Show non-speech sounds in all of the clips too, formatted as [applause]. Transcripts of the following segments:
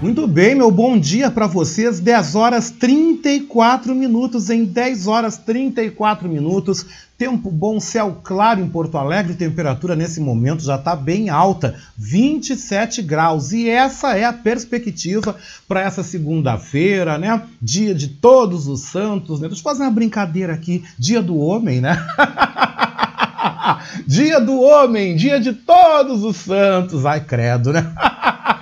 Muito bem, meu bom dia para vocês. 10 horas 34 minutos. Em 10 horas 34 minutos, tempo bom, céu claro em Porto Alegre. Temperatura nesse momento já está bem alta, 27 graus. E essa é a perspectiva para essa segunda-feira, né? Dia de Todos os Santos, né? Deixa eu fazer uma brincadeira aqui. Dia do Homem, né? [laughs] dia do Homem, dia de Todos os Santos. Ai, credo, né? [laughs]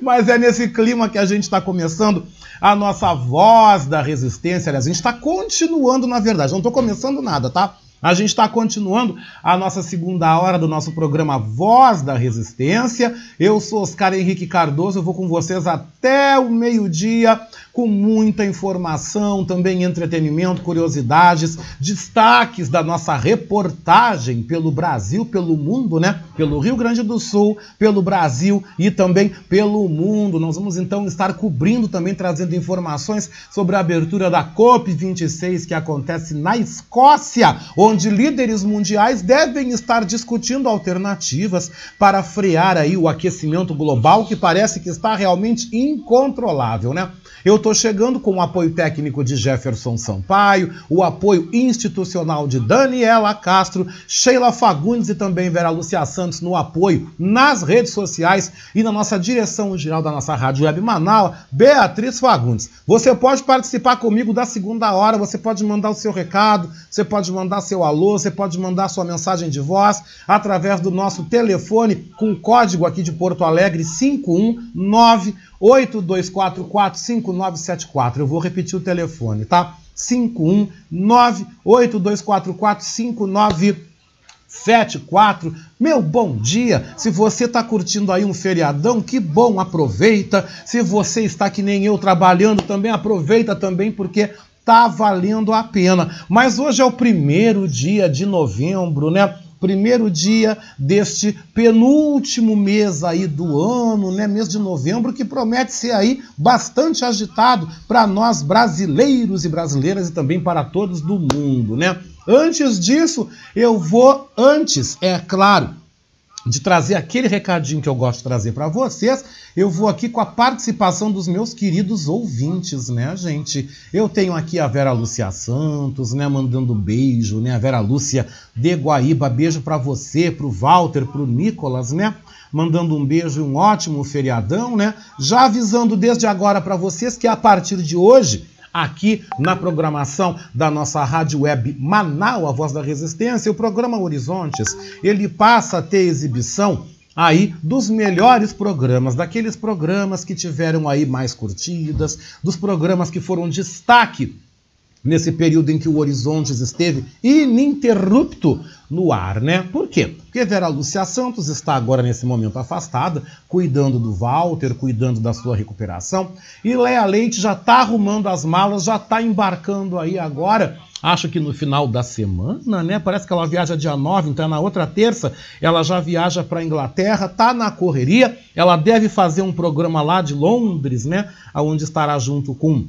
Mas é nesse clima que a gente está começando a nossa voz da resistência. Aliás, a gente está continuando, na verdade. Não estou começando nada, tá? A gente está continuando a nossa segunda hora do nosso programa Voz da Resistência. Eu sou Oscar Henrique Cardoso, eu vou com vocês até o meio-dia com muita informação, também entretenimento, curiosidades, destaques da nossa reportagem pelo Brasil, pelo mundo, né? Pelo Rio Grande do Sul, pelo Brasil e também pelo mundo. Nós vamos então estar cobrindo também, trazendo informações sobre a abertura da COP26 que acontece na Escócia, onde líderes mundiais devem estar discutindo alternativas para frear aí o aquecimento global que parece que está realmente incontrolável, né? Eu estou chegando com o apoio técnico de Jefferson Sampaio, o apoio institucional de Daniela Castro, Sheila Fagundes e também Vera Lúcia Santos no apoio nas redes sociais e na nossa direção geral da nossa Rádio Web Manaus, Beatriz Fagundes. Você pode participar comigo da segunda hora, você pode mandar o seu recado, você pode mandar seu alô, você pode mandar sua mensagem de voz através do nosso telefone com código aqui de Porto Alegre 519 82445974. Eu vou repetir o telefone, tá? 51982445974. Meu bom dia! Se você está curtindo aí um feriadão, que bom, aproveita. Se você está que nem eu trabalhando também, aproveita também porque tá valendo a pena. Mas hoje é o primeiro dia de novembro, né? Primeiro dia deste penúltimo mês aí do ano, né, mês de novembro, que promete ser aí bastante agitado para nós brasileiros e brasileiras e também para todos do mundo, né? Antes disso, eu vou antes, é claro, de trazer aquele recadinho que eu gosto de trazer para vocês, eu vou aqui com a participação dos meus queridos ouvintes, né, gente? Eu tenho aqui a Vera Lúcia Santos, né, mandando beijo, né? A Vera Lúcia de Guaíba, beijo para você, pro Walter, pro Nicolas, né? Mandando um beijo e um ótimo feriadão, né? Já avisando desde agora para vocês que a partir de hoje aqui na programação da nossa rádio web Manaus, a Voz da Resistência, o programa Horizontes, ele passa a ter exibição aí dos melhores programas, daqueles programas que tiveram aí mais curtidas, dos programas que foram destaque nesse período em que o Horizontes esteve ininterrupto no ar, né? Por quê? Porque Vera Lúcia Santos está agora nesse momento afastada, cuidando do Walter, cuidando da sua recuperação, e Léa Leite já está arrumando as malas, já está embarcando aí agora acho que no final da semana, né? Parece que ela viaja dia 9, então na outra terça ela já viaja para a Inglaterra, tá na correria. Ela deve fazer um programa lá de Londres, né? Onde estará junto com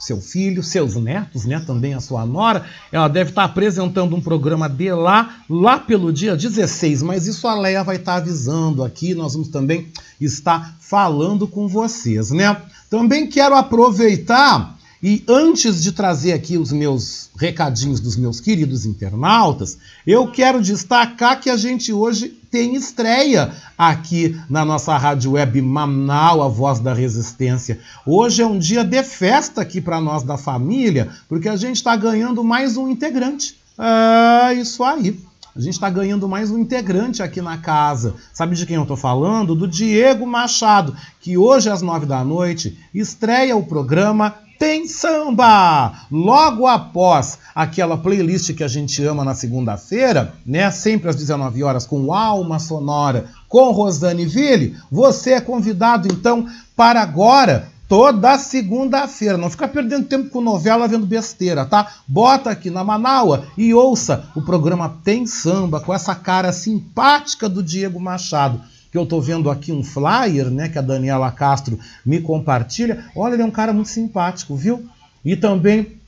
seu filho, seus netos, né, também a sua nora. Ela deve estar apresentando um programa de lá, lá pelo dia 16, mas isso a Leia vai estar avisando aqui, nós vamos também estar falando com vocês, né? Também quero aproveitar e antes de trazer aqui os meus recadinhos dos meus queridos internautas, eu quero destacar que a gente hoje tem estreia aqui na nossa rádio web Manaus, a voz da resistência. Hoje é um dia de festa aqui para nós da família, porque a gente está ganhando mais um integrante. É isso aí. A gente está ganhando mais um integrante aqui na casa. Sabe de quem eu estou falando? Do Diego Machado, que hoje às nove da noite estreia o programa tem samba! Logo após aquela playlist que a gente ama na segunda-feira, né? Sempre às 19 horas com Alma Sonora com Rosane Ville, você é convidado então para agora toda segunda-feira. Não fica perdendo tempo com novela vendo besteira, tá? Bota aqui na Manaua e ouça o programa Tem Samba com essa cara simpática do Diego Machado. Que eu tô vendo aqui um flyer, né, que a Daniela Castro me compartilha. Olha, ele é um cara muito simpático, viu? E também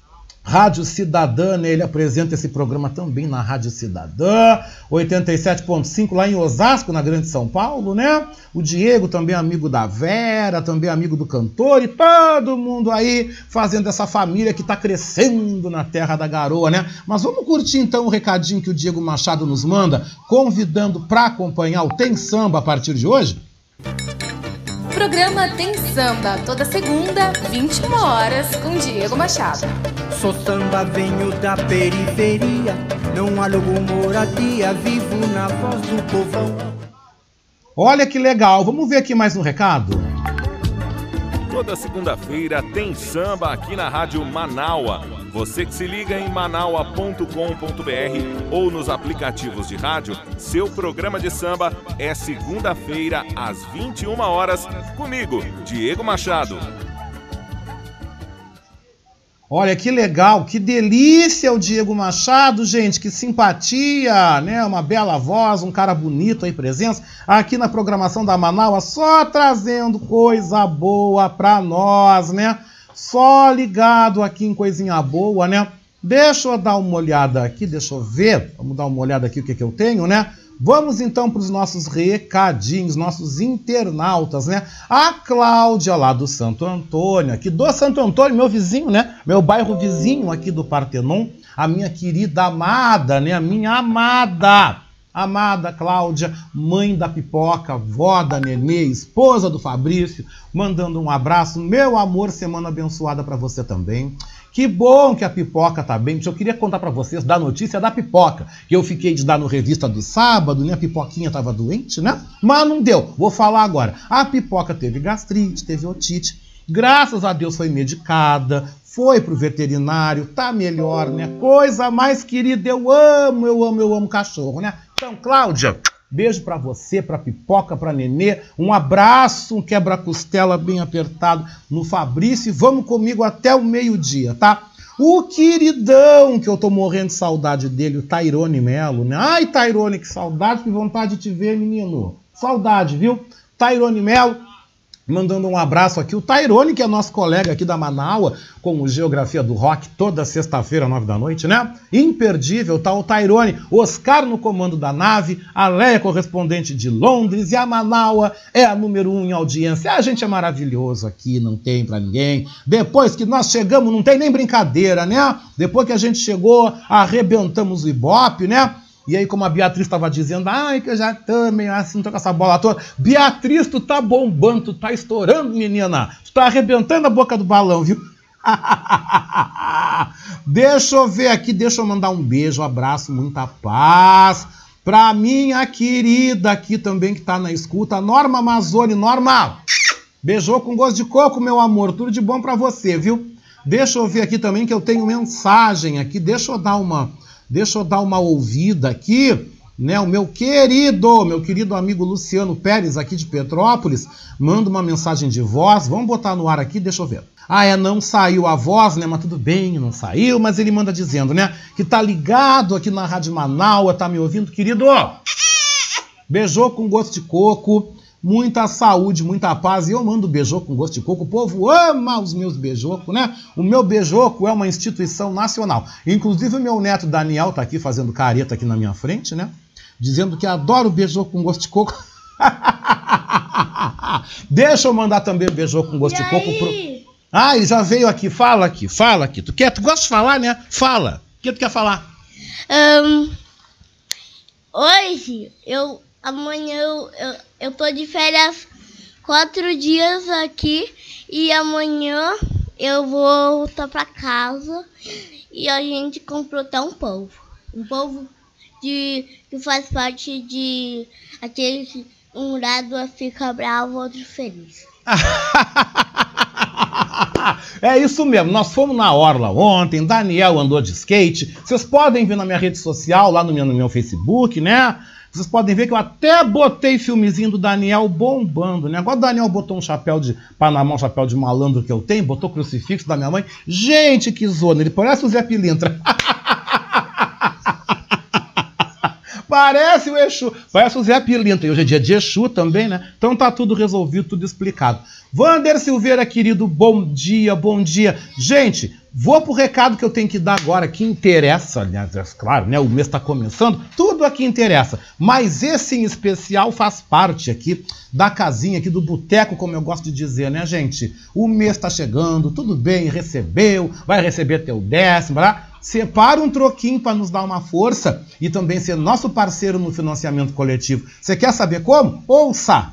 Rádio Cidadã, né? ele apresenta esse programa também na Rádio Cidadã, 87.5 lá em Osasco, na Grande São Paulo, né? O Diego também amigo da Vera, também amigo do cantor e todo mundo aí fazendo essa família que está crescendo na terra da garoa, né? Mas vamos curtir então o recadinho que o Diego Machado nos manda, convidando para acompanhar o Tem Samba a partir de hoje? Programa Tem Samba, toda segunda, 21 horas, com Diego Machado. Sou samba, venho da periferia, não alugo moradia, vivo na voz do povão. Olha que legal, vamos ver aqui mais um recado. Toda segunda-feira tem samba aqui na Rádio Manaua. Você que se liga em manaua.com.br ou nos aplicativos de rádio, seu programa de samba é segunda-feira às 21 horas comigo, Diego Machado. Olha que legal, que delícia o Diego Machado, gente, que simpatia, né? Uma bela voz, um cara bonito aí presença aqui na programação da Manaus, só trazendo coisa boa pra nós, né? Só ligado aqui em coisinha boa, né? Deixa eu dar uma olhada aqui, deixa eu ver, vamos dar uma olhada aqui o que, que eu tenho, né? Vamos então para os nossos recadinhos, nossos internautas, né? A Cláudia lá do Santo Antônio, aqui do Santo Antônio, meu vizinho, né? Meu bairro vizinho aqui do Partenon, a minha querida amada, né? A minha amada, amada Cláudia, mãe da pipoca, vó da Nenê, esposa do Fabrício, mandando um abraço, meu amor, semana abençoada para você também. Que bom que a pipoca tá bem. Eu queria contar para vocês da notícia da pipoca, que eu fiquei de dar no revista do sábado, né? A pipoquinha tava doente, né? Mas não deu. Vou falar agora. A pipoca teve gastrite, teve otite. Graças a Deus foi medicada, foi pro veterinário, tá melhor, né? Coisa mais querida, eu amo, eu amo, eu amo cachorro, né? Então, Cláudia, Beijo para você, para Pipoca, para Nenê. Um abraço, um quebra-costela bem apertado no Fabrício. Vamos comigo até o meio-dia, tá? O queridão, que eu tô morrendo de saudade dele, o Tairone Melo, né? Ai, Tairone, que saudade, que vontade de te ver, menino. Saudade, viu? Tairone Melo, Mandando um abraço aqui, o Tairone, que é nosso colega aqui da Manaua, com o Geografia do Rock, toda sexta-feira, nove da noite, né? Imperdível, tá o Tairone, Oscar no comando da nave, a Leia, correspondente de Londres, e a Manaua é a número um em audiência. A gente é maravilhoso aqui, não tem pra ninguém. Depois que nós chegamos, não tem nem brincadeira, né? Depois que a gente chegou, arrebentamos o Ibope, né? E aí, como a Beatriz estava dizendo, ai, que eu já meio assim, tô com essa bola toda. Beatriz, tu tá bombando, tu tá estourando, menina. Tu tá arrebentando a boca do balão, viu? [laughs] deixa eu ver aqui, deixa eu mandar um beijo, um abraço, muita paz. Pra minha querida aqui também que tá na escuta, Norma Amazone. Norma, beijou com gosto de coco, meu amor. Tudo de bom pra você, viu? Deixa eu ver aqui também que eu tenho mensagem aqui. Deixa eu dar uma Deixa eu dar uma ouvida aqui, né? O meu querido, meu querido amigo Luciano Pérez, aqui de Petrópolis, manda uma mensagem de voz. Vamos botar no ar aqui, deixa eu ver. Ah, é, não saiu a voz, né? Mas tudo bem, não saiu, mas ele manda dizendo, né? Que tá ligado aqui na Rádio Manaus, tá me ouvindo, querido? Beijou com gosto de coco muita saúde, muita paz. E eu mando beijoco com gosto de coco. O povo ama os meus beijocos, né? O meu beijoco é uma instituição nacional. Inclusive o meu neto Daniel está aqui fazendo careta aqui na minha frente, né? Dizendo que adora o beijoco com gosto de coco. [laughs] Deixa eu mandar também o beijoco com gosto e de coco pro. Ah, ele já veio aqui. Fala aqui, fala aqui. Tu quer? Tu gosta de falar, né? Fala. O que tu quer falar? Um, hoje eu amanhã eu, eu, eu tô de férias quatro dias aqui e amanhã eu vou voltar pra casa e a gente comprou até um povo. Um povo de, que faz parte de aquele que um lado fica bravo, outro feliz. [laughs] é isso mesmo, nós fomos na Orla ontem, Daniel andou de skate. Vocês podem ver na minha rede social, lá no meu, no meu Facebook, né? Vocês podem ver que eu até botei filmezinho do Daniel bombando, né? Agora o Daniel botou um chapéu de Panamá, um chapéu de malandro que eu tenho, botou crucifixo da minha mãe. Gente, que zona! Ele parece o Zé Pilintra. [laughs] Parece o Exu, parece o Zé Pilintra. E hoje é dia de Exu também, né? Então tá tudo resolvido, tudo explicado. Vander Silveira, querido, bom dia, bom dia. Gente, vou pro recado que eu tenho que dar agora, que interessa, aliás, é claro, né? O mês está começando, tudo aqui interessa. Mas esse em especial faz parte aqui da casinha, aqui do boteco, como eu gosto de dizer, né, gente? O mês está chegando, tudo bem, recebeu, vai receber teu décimo, tá? separa um troquinho para nos dar uma força e também ser nosso parceiro no financiamento coletivo. Você quer saber como? Ouça!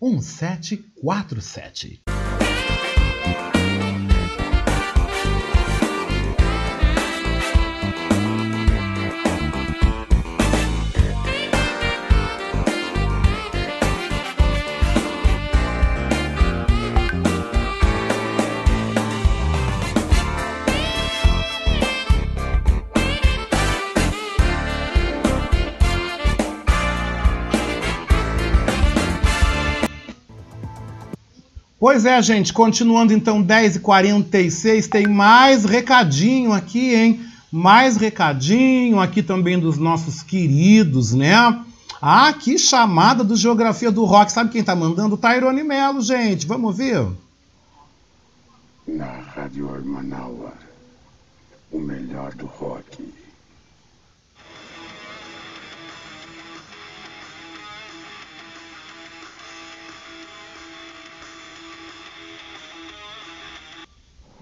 1747. Pois é, gente, continuando então 10h46, tem mais recadinho aqui, hein? Mais recadinho aqui também dos nossos queridos, né? Ah, que chamada do Geografia do Rock. Sabe quem tá mandando? Tairone Melo, gente. Vamos ver? Na Rádio Manaus, o melhor do rock.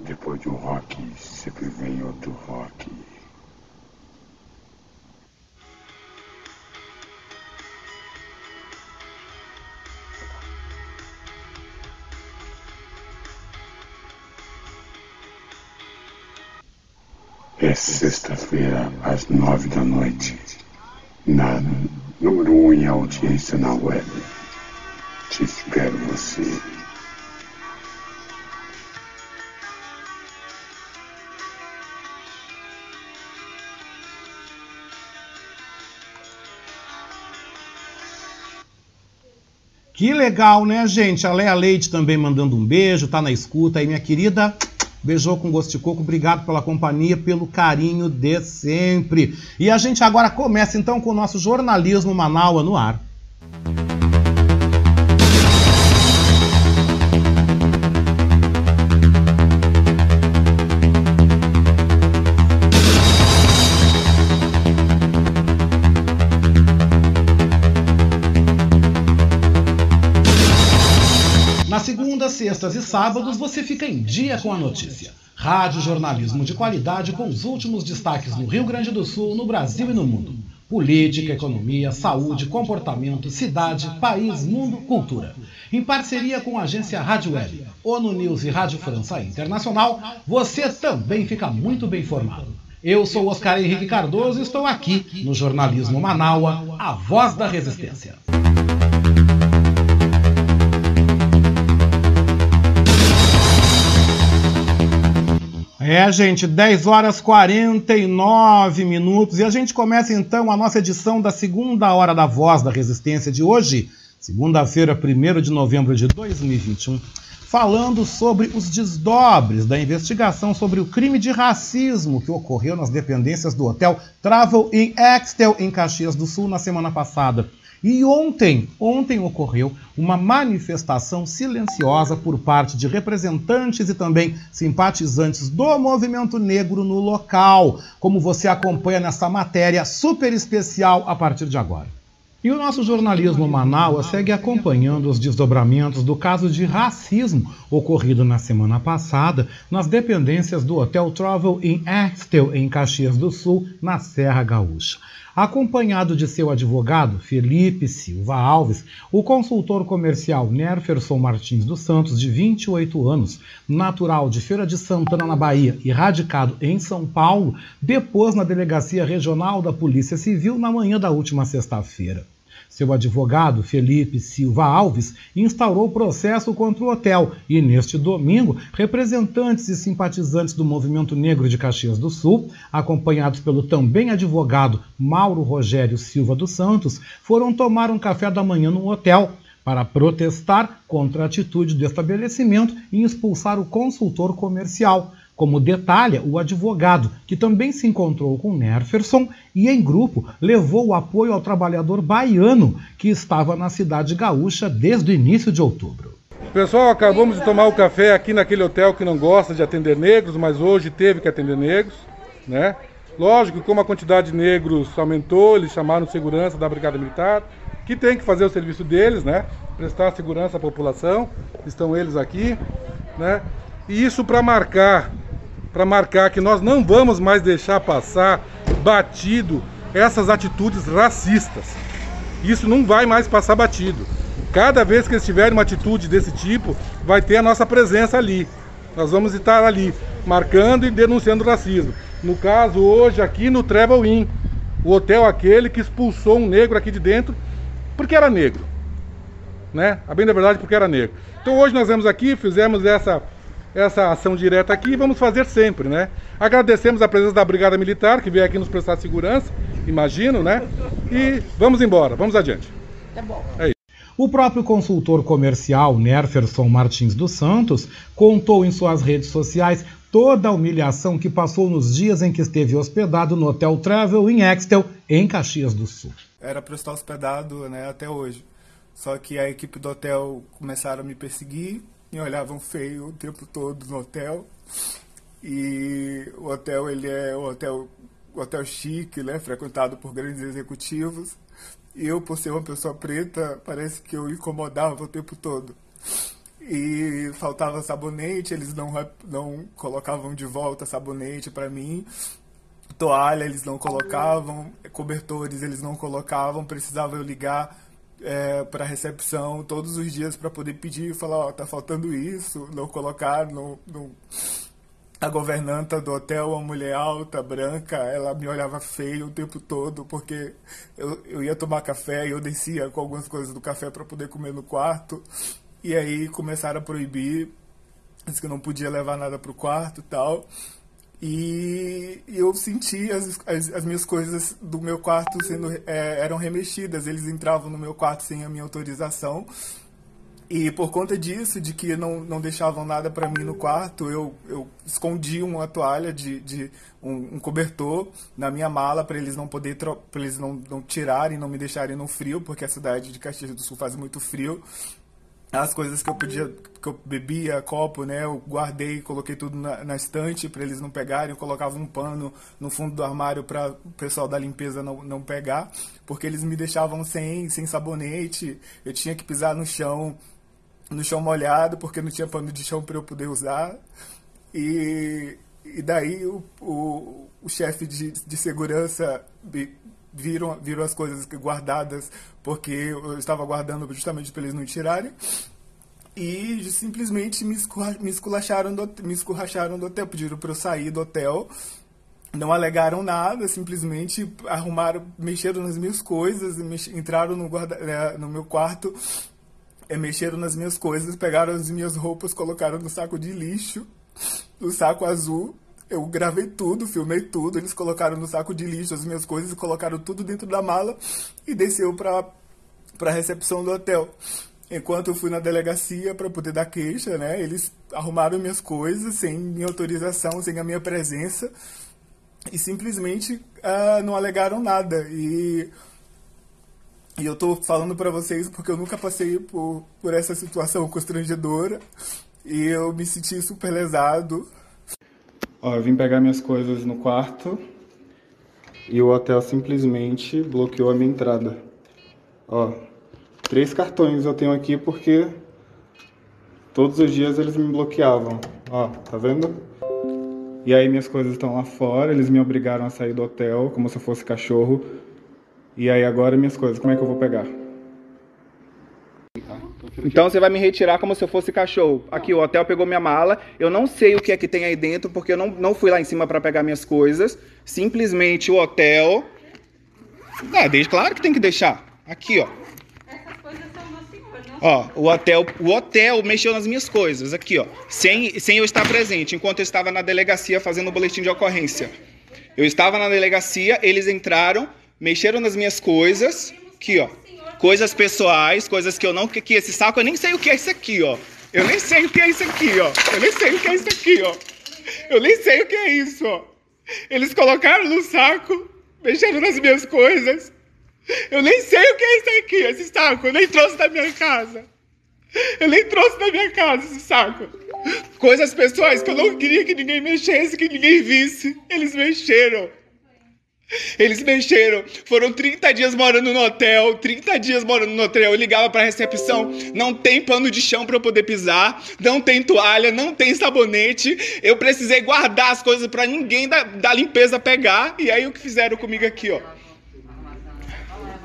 Depois de um rock, sempre vem outro rock. É sexta-feira, às nove da noite, na número um em audiência na web. Te espero você. Que legal, né, gente? A Leia Leite também mandando um beijo, tá na escuta aí, minha querida. Beijou com gosto de coco, obrigado pela companhia, pelo carinho de sempre. E a gente agora começa então com o nosso jornalismo Manaua no ar. Sextas e sábados você fica em dia com a notícia. Rádio jornalismo de qualidade com os últimos destaques no Rio Grande do Sul, no Brasil e no mundo. Política, economia, saúde, comportamento, cidade, país, mundo, cultura. Em parceria com a agência Rádio Web, ONU News e Rádio França Internacional, você também fica muito bem informado. Eu sou Oscar Henrique Cardoso e estou aqui no Jornalismo Manaua, a voz da resistência. É, gente, 10 horas 49 minutos e a gente começa então a nossa edição da segunda hora da Voz da Resistência de hoje, segunda-feira, 1 de novembro de 2021, falando sobre os desdobres da investigação sobre o crime de racismo que ocorreu nas dependências do hotel Travel in Extel, em Caxias do Sul, na semana passada. E ontem, ontem ocorreu uma manifestação silenciosa por parte de representantes e também simpatizantes do movimento negro no local, como você acompanha nessa matéria super especial a partir de agora. E o nosso jornalismo Manaus segue acompanhando os desdobramentos do caso de racismo ocorrido na semana passada nas dependências do Hotel Travel em Axtel, em Caxias do Sul, na Serra Gaúcha. Acompanhado de seu advogado, Felipe Silva Alves, o consultor comercial Nerferson Martins dos Santos, de 28 anos, natural de Feira de Santana, na Bahia e radicado em São Paulo, depôs na Delegacia Regional da Polícia Civil na manhã da última sexta-feira. Seu advogado, Felipe Silva Alves, instaurou processo contra o hotel e, neste domingo, representantes e simpatizantes do Movimento Negro de Caxias do Sul, acompanhados pelo também advogado Mauro Rogério Silva dos Santos, foram tomar um café da manhã no hotel para protestar contra a atitude do estabelecimento em expulsar o consultor comercial como detalha o advogado, que também se encontrou com Nerferson e, em grupo, levou o apoio ao trabalhador baiano que estava na cidade gaúcha desde o início de outubro. Pessoal, acabamos de tomar o café aqui naquele hotel que não gosta de atender negros, mas hoje teve que atender negros, né? Lógico como a quantidade de negros aumentou, eles chamaram segurança da Brigada Militar, que tem que fazer o serviço deles, né? Prestar segurança à população, estão eles aqui, né? E isso para marcar para marcar que nós não vamos mais deixar passar batido essas atitudes racistas. Isso não vai mais passar batido. Cada vez que eles tiverem uma atitude desse tipo, vai ter a nossa presença ali. Nós vamos estar ali, marcando e denunciando o racismo. No caso, hoje, aqui no Travel Inn, o hotel aquele que expulsou um negro aqui de dentro, porque era negro. Né? A bem da verdade, porque era negro. Então hoje nós vemos aqui, fizemos essa essa ação direta aqui e vamos fazer sempre, né? Agradecemos a presença da Brigada Militar, que veio aqui nos prestar segurança, imagino, né? E vamos embora, vamos adiante. Tá bom. É isso. O próprio consultor comercial Nerferson Martins dos Santos contou em suas redes sociais toda a humilhação que passou nos dias em que esteve hospedado no Hotel Travel em Extel, em Caxias do Sul. Era para estar hospedado né, até hoje. Só que a equipe do hotel começaram a me perseguir, me olhavam feio o tempo todo no hotel. E o hotel, ele é um hotel, hotel chique, né, frequentado por grandes executivos. E eu, por ser uma pessoa preta, parece que eu incomodava o tempo todo. E faltava sabonete, eles não, não colocavam de volta sabonete para mim. Toalha eles não colocavam, cobertores eles não colocavam, precisava eu ligar é, para recepção todos os dias para poder pedir e falar, ó, tá faltando isso, não colocar no, no, a governanta do hotel, uma mulher alta, branca, ela me olhava feio o tempo todo, porque eu, eu ia tomar café e eu descia com algumas coisas do café para poder comer no quarto, e aí começaram a proibir, disse que eu não podia levar nada pro quarto e tal, e eu senti as, as, as, minhas coisas do meu quarto sendo é, eram remexidas. Eles entravam no meu quarto sem a minha autorização. E por conta disso, de que não, não deixavam nada para mim no quarto, eu, eu escondi uma toalha de, de um, um cobertor na minha mala para eles não poder para eles não, não tirarem, não me deixarem no frio, porque a cidade de Caxias do Sul faz muito frio as coisas que eu podia que eu bebia copo né eu guardei coloquei tudo na, na estante para eles não pegarem. Eu colocava um pano no fundo do armário para o pessoal da limpeza não, não pegar porque eles me deixavam sem sem sabonete. Eu tinha que pisar no chão no chão molhado porque não tinha pano de chão para eu poder usar. E, e daí o, o, o chefe de, de segurança viram, viram as coisas guardadas porque eu estava guardando justamente para eles não tirarem. E simplesmente me, me, esculacharam do, me escurracharam do hotel, pediram para eu sair do hotel. Não alegaram nada, simplesmente arrumaram, mexeram nas minhas coisas, mex, entraram no, guarda, né, no meu quarto, é, mexeram nas minhas coisas, pegaram as minhas roupas, colocaram no saco de lixo, no saco azul, eu gravei tudo, filmei tudo, eles colocaram no saco de lixo as minhas coisas, colocaram tudo dentro da mala e desceu para para a recepção do hotel. Enquanto eu fui na delegacia para poder dar queixa, né, eles arrumaram minhas coisas sem minha autorização, sem a minha presença e simplesmente uh, não alegaram nada. E, e eu estou falando para vocês porque eu nunca passei por, por essa situação constrangedora e eu me senti super lesado. Ó, eu vim pegar minhas coisas no quarto e o hotel simplesmente bloqueou a minha entrada. Ó, três cartões eu tenho aqui porque todos os dias eles me bloqueavam. Ó, tá vendo? E aí minhas coisas estão lá fora, eles me obrigaram a sair do hotel como se eu fosse cachorro. E aí agora minhas coisas, como é que eu vou pegar? Então você vai me retirar como se eu fosse cachorro. Aqui, o hotel pegou minha mala. Eu não sei o que é que tem aí dentro, porque eu não, não fui lá em cima para pegar minhas coisas. Simplesmente o hotel. É, deixa, claro que tem que deixar. Aqui, ó. Ó, o hotel, o hotel mexeu nas minhas coisas, aqui, ó. Sem, sem eu estar presente, enquanto eu estava na delegacia fazendo o boletim de ocorrência. Eu estava na delegacia, eles entraram, mexeram nas minhas coisas, aqui, ó. Coisas pessoais, coisas que eu não. Que esse saco, eu nem sei o que é isso aqui, ó. Eu nem sei o que é isso aqui, ó. Eu nem sei o que é isso aqui, ó. Eu nem sei o que é isso, ó. Eles colocaram no saco, mexendo nas minhas coisas. Eu nem sei o que é isso aqui, esse saco. Eu nem trouxe da minha casa. Eu nem trouxe da minha casa esse saco. Coisas pessoais que eu não queria que ninguém mexesse, que ninguém visse. Eles mexeram. Eles mexeram. Foram 30 dias morando no hotel. 30 dias morando no hotel. Eu ligava pra recepção. Não tem pano de chão pra eu poder pisar. Não tem toalha. Não tem sabonete. Eu precisei guardar as coisas pra ninguém da, da limpeza pegar. E aí o que fizeram comigo aqui, ó?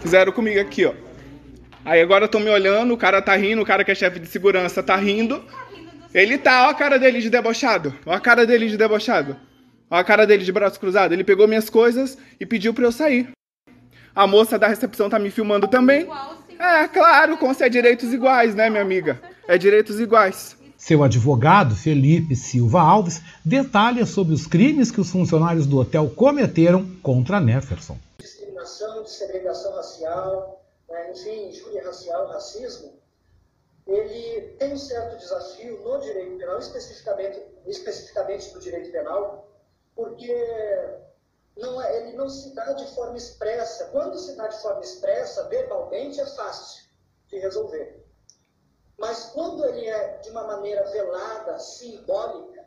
Fizeram comigo aqui, ó. Aí agora estão me olhando, o cara tá rindo, o cara que é chefe de segurança tá rindo. Ele tá, ó a cara dele de debochado. Ó a cara dele de debochado. Ó a cara dele de braço cruzado. Ele pegou minhas coisas e pediu pra eu sair. A moça da recepção tá me filmando também. É, claro, com é direitos iguais, né, minha amiga? É direitos iguais. Seu advogado, Felipe Silva Alves, detalha sobre os crimes que os funcionários do hotel cometeram contra Neferson discriminação, segregação racial, né, enfim, injúria racial, racismo, ele tem um certo desafio no direito penal, especificamente, especificamente do direito penal, porque não é, ele não se dá de forma expressa. Quando se dá de forma expressa, verbalmente, é fácil de resolver. Mas quando ele é de uma maneira velada, simbólica,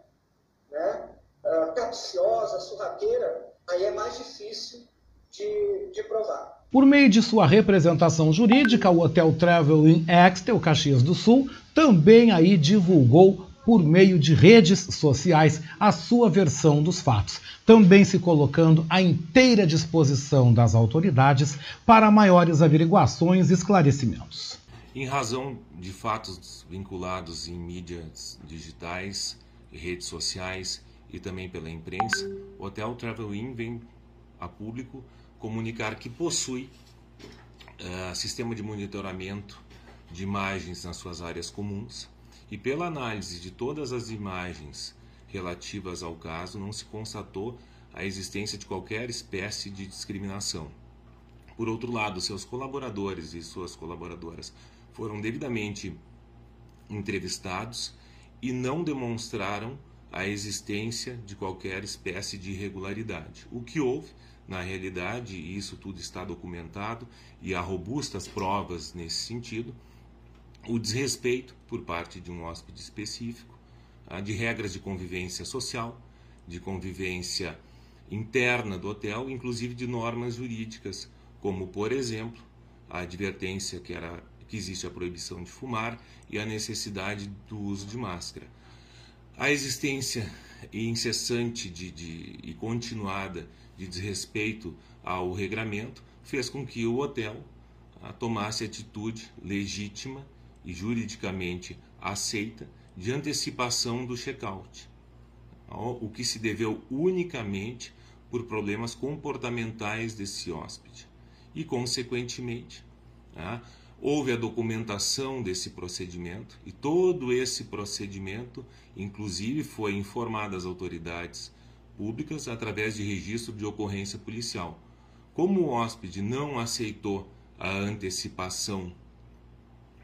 né, uh, capciosa, surrateira, aí é mais difícil de, de provar. Por meio de sua representação jurídica, o Hotel Travel in Exeter, Caxias do Sul, também aí divulgou por meio de redes sociais a sua versão dos fatos, também se colocando à inteira disposição das autoridades para maiores averiguações e esclarecimentos. Em razão de fatos vinculados em mídias digitais, redes sociais e também pela imprensa, o Hotel Travel Inn vem a público comunicar que possui uh, sistema de monitoramento de imagens nas suas áreas comuns e pela análise de todas as imagens relativas ao caso não se constatou a existência de qualquer espécie de discriminação. Por outro lado, seus colaboradores e suas colaboradoras foram devidamente entrevistados e não demonstraram a existência de qualquer espécie de irregularidade. O que houve na realidade, e isso tudo está documentado e há robustas provas nesse sentido, o desrespeito por parte de um hóspede específico, ah, de regras de convivência social, de convivência interna do hotel, inclusive de normas jurídicas, como, por exemplo, a advertência que, era, que existe a proibição de fumar e a necessidade do uso de máscara. A existência incessante de, de, e continuada de desrespeito ao regramento fez com que o hotel ah, tomasse atitude legítima e juridicamente aceita de antecipação do check-out, o que se deveu unicamente por problemas comportamentais desse hóspede. E, consequentemente, ah, houve a documentação desse procedimento e todo esse procedimento, inclusive, foi informado às autoridades públicas através de registro de ocorrência policial. Como o hóspede não aceitou a antecipação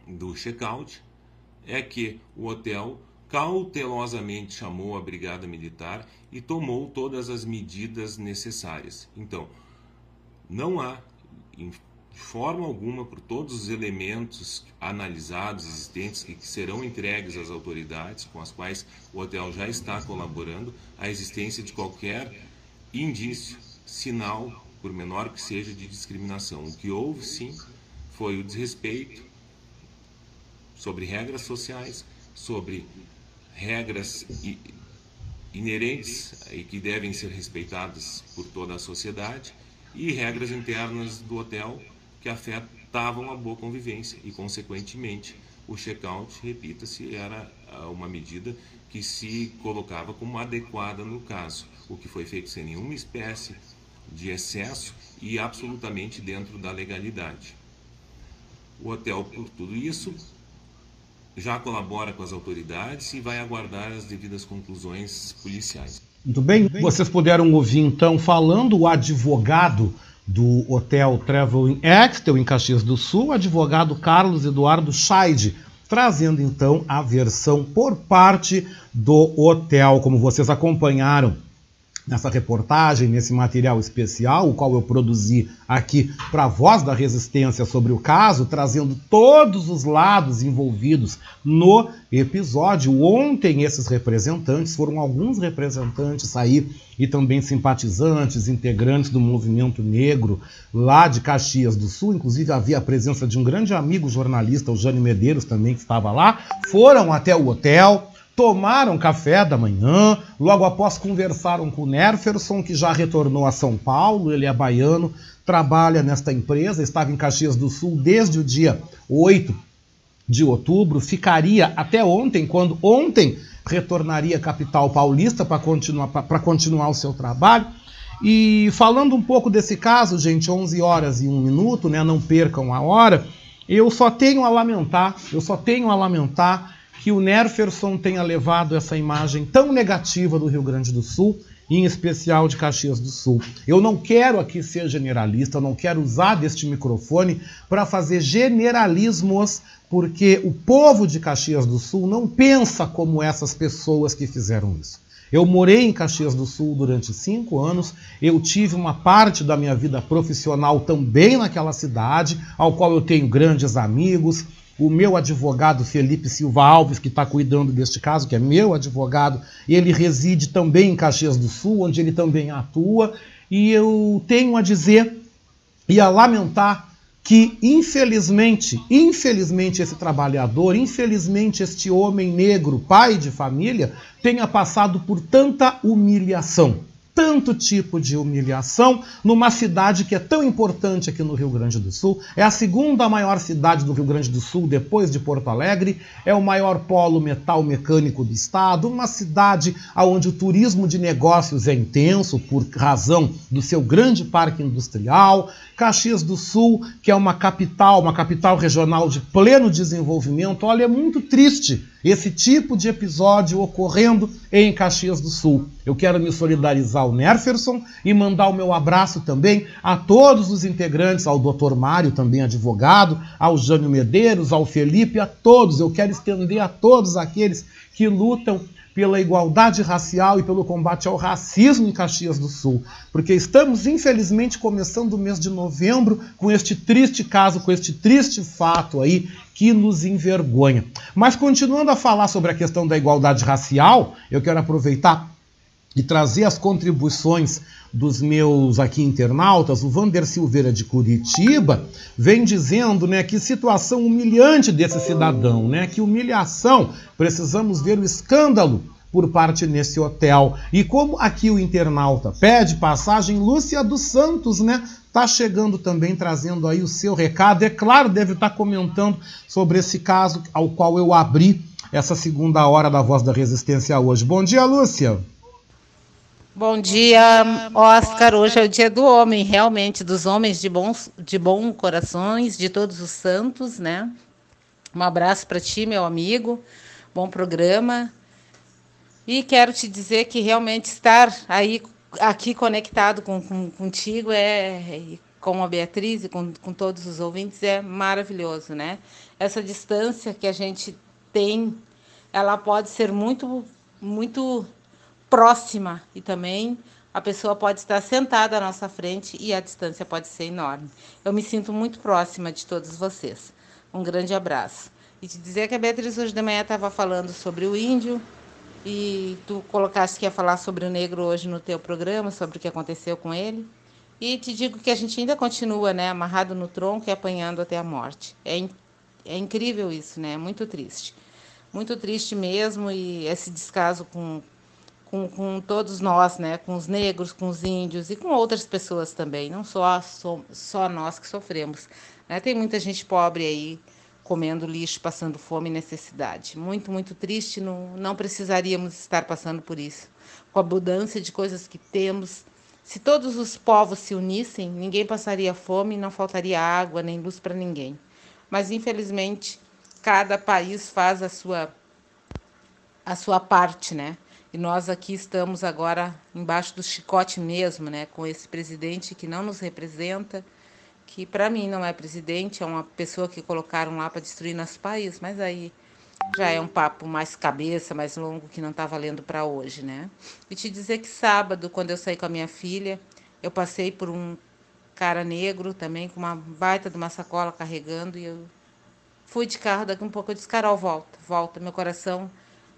do check-out é que o hotel cautelosamente chamou a brigada militar e tomou todas as medidas necessárias. Então, não há de forma alguma por todos os elementos analisados existentes e que serão entregues às autoridades com as quais o hotel já está colaborando a existência de qualquer indício, sinal, por menor que seja, de discriminação. O que houve sim foi o desrespeito sobre regras sociais, sobre regras inerentes e que devem ser respeitadas por toda a sociedade e regras internas do hotel que afetavam a boa convivência e, consequentemente, o check-out, repita-se, era ah, uma medida que se colocava como adequada no caso, o que foi feito sem nenhuma espécie de excesso e absolutamente dentro da legalidade. O hotel, por tudo isso, já colabora com as autoridades e vai aguardar as devidas conclusões policiais. Muito bem, vocês puderam ouvir então falando o advogado do Hotel Travel Extel em Caxias do Sul, o advogado Carlos Eduardo Scheid, trazendo então a versão por parte do hotel, como vocês acompanharam nessa reportagem, nesse material especial, o qual eu produzi aqui para a Voz da Resistência sobre o caso, trazendo todos os lados envolvidos no episódio. Ontem, esses representantes, foram alguns representantes aí e também simpatizantes, integrantes do movimento negro lá de Caxias do Sul, inclusive havia a presença de um grande amigo jornalista, o Jânio Medeiros, também que estava lá, foram até o hotel tomaram café da manhã, logo após conversaram com o Nerferson, que já retornou a São Paulo, ele é baiano, trabalha nesta empresa, estava em Caxias do Sul desde o dia 8 de outubro, ficaria até ontem, quando ontem retornaria à capital paulista para continuar, continuar o seu trabalho. E falando um pouco desse caso, gente, 11 horas e 1 minuto, né, não percam a hora, eu só tenho a lamentar, eu só tenho a lamentar que o Nerferson tenha levado essa imagem tão negativa do Rio Grande do Sul, em especial de Caxias do Sul. Eu não quero aqui ser generalista, eu não quero usar deste microfone para fazer generalismos, porque o povo de Caxias do Sul não pensa como essas pessoas que fizeram isso. Eu morei em Caxias do Sul durante cinco anos, eu tive uma parte da minha vida profissional também naquela cidade, ao qual eu tenho grandes amigos, o meu advogado Felipe Silva Alves, que está cuidando deste caso, que é meu advogado, ele reside também em Caxias do Sul, onde ele também atua, e eu tenho a dizer e a lamentar que, infelizmente, infelizmente, esse trabalhador, infelizmente, este homem negro, pai de família, tenha passado por tanta humilhação tanto tipo de humilhação numa cidade que é tão importante aqui no Rio Grande do Sul. É a segunda maior cidade do Rio Grande do Sul, depois de Porto Alegre. É o maior polo metal mecânico do estado. Uma cidade onde o turismo de negócios é intenso por razão do seu grande parque industrial. Caxias do Sul, que é uma capital, uma capital regional de pleno desenvolvimento. Olha, é muito triste esse tipo de episódio ocorrendo em Caxias do Sul. Eu quero me solidarizar ao Nerferson e mandar o meu abraço também a todos os integrantes, ao Dr. Mário, também advogado, ao Jânio Medeiros, ao Felipe, a todos. Eu quero estender a todos aqueles que lutam pela igualdade racial e pelo combate ao racismo em Caxias do Sul, porque estamos infelizmente começando o mês de novembro com este triste caso, com este triste fato aí que nos envergonha. Mas continuando a falar sobre a questão da igualdade racial, eu quero aproveitar e trazer as contribuições dos meus aqui internautas, o Vander Silveira de Curitiba vem dizendo, né, que situação humilhante desse cidadão, né, que humilhação, precisamos ver o escândalo por parte nesse hotel. E como aqui o internauta pede passagem, Lúcia dos Santos, né, tá chegando também trazendo aí o seu recado. É claro, deve estar tá comentando sobre esse caso ao qual eu abri essa segunda hora da Voz da Resistência hoje. Bom dia, Lúcia. Bom dia, Oscar. Hoje é o dia do homem, realmente, dos homens de bons, de bom corações, de todos os santos, né? Um abraço para ti, meu amigo. Bom programa. E quero te dizer que realmente estar aí aqui conectado com, com contigo é, com a Beatriz e com, com todos os ouvintes é maravilhoso, né? Essa distância que a gente tem, ela pode ser muito, muito próxima e também a pessoa pode estar sentada à nossa frente e a distância pode ser enorme. Eu me sinto muito próxima de todos vocês. Um grande abraço. E te dizer que a Beatriz hoje de manhã estava falando sobre o índio e tu colocaste que ia falar sobre o negro hoje no teu programa, sobre o que aconteceu com ele. E te digo que a gente ainda continua, né, amarrado no tronco e apanhando até a morte. É, in é incrível isso, né? É muito triste. Muito triste mesmo e esse descaso com, com, com todos nós, né? Com os negros, com os índios e com outras pessoas também. Não só, só, só nós que sofremos. Né? Tem muita gente pobre aí comendo lixo, passando fome e necessidade. Muito, muito triste. Não, não precisaríamos estar passando por isso. Com a abundância de coisas que temos, se todos os povos se unissem, ninguém passaria fome não faltaria água nem luz para ninguém. Mas infelizmente, cada país faz a sua a sua parte, né? E nós aqui estamos agora embaixo do chicote mesmo, né, com esse presidente que não nos representa, que para mim não é presidente, é uma pessoa que colocaram lá para destruir nosso país, mas aí já é um papo mais cabeça, mais longo, que não está valendo para hoje, né? E te dizer que sábado, quando eu saí com a minha filha, eu passei por um cara negro também, com uma baita de uma sacola carregando, e eu fui de carro, daqui um pouco eu disse, Carol, volta, volta, meu coração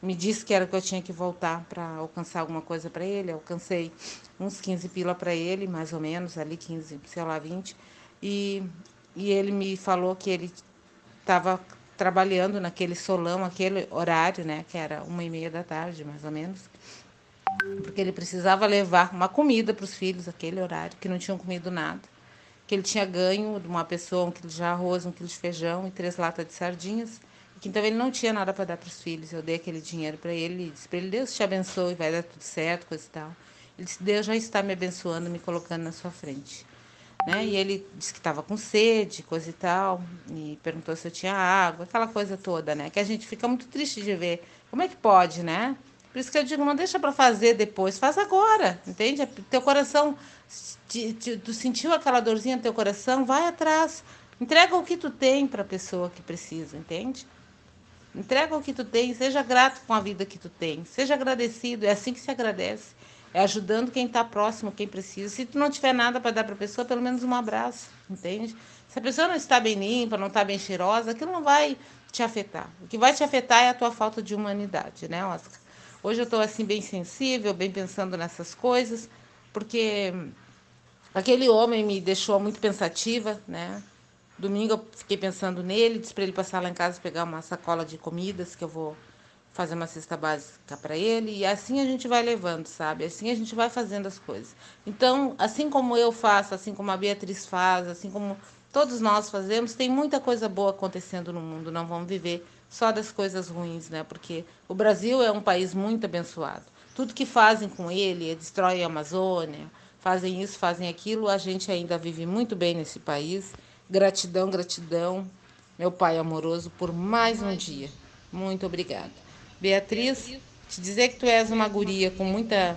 me disse que era que eu tinha que voltar para alcançar alguma coisa para ele, eu alcancei uns 15 pila para ele, mais ou menos, ali 15, sei lá, 20, e, e ele me falou que ele estava trabalhando naquele solão, aquele horário, né, que era uma e meia da tarde, mais ou menos, porque ele precisava levar uma comida para os filhos, aquele horário, que não tinham comido nada, que ele tinha ganho de uma pessoa um quilo de arroz, um quilo de feijão e três latas de sardinhas, que então ele não tinha nada para dar para os filhos. Eu dei aquele dinheiro para ele e disse para ele, Deus te abençoe, vai dar tudo certo, coisa e tal. Ele disse, Deus já está me abençoando, me colocando na sua frente. Né? E ele disse que estava com sede, coisa e tal, e perguntou se eu tinha água, aquela coisa toda, né? Que a gente fica muito triste de ver. Como é que pode, né? Por isso que eu digo, não deixa para fazer depois, faz agora, entende? Teu coração, te, te, tu sentiu aquela dorzinha no teu coração, vai atrás. Entrega o que tu tem para a pessoa que precisa, entende? Entrega o que tu tem, seja grato com a vida que tu tem, seja agradecido, é assim que se agradece. É ajudando quem está próximo, quem precisa. Se tu não tiver nada para dar para a pessoa, pelo menos um abraço, entende? Se a pessoa não está bem limpa, não está bem cheirosa, aquilo não vai te afetar. O que vai te afetar é a tua falta de humanidade, né, Oscar? Hoje eu estou assim bem sensível, bem pensando nessas coisas, porque aquele homem me deixou muito pensativa, né? Domingo eu fiquei pensando nele, disse para ele passar lá em casa pegar uma sacola de comidas que eu vou fazer uma cesta básica para ele e assim a gente vai levando, sabe? Assim a gente vai fazendo as coisas. Então, assim como eu faço, assim como a Beatriz faz, assim como todos nós fazemos, tem muita coisa boa acontecendo no mundo. Não vamos viver só das coisas ruins, né? Porque o Brasil é um país muito abençoado. Tudo que fazem com ele, destrói a Amazônia, fazem isso, fazem aquilo, a gente ainda vive muito bem nesse país. Gratidão, gratidão, meu pai amoroso, por mais um dia. Muito obrigada. Beatriz, te dizer que tu és uma guria com muita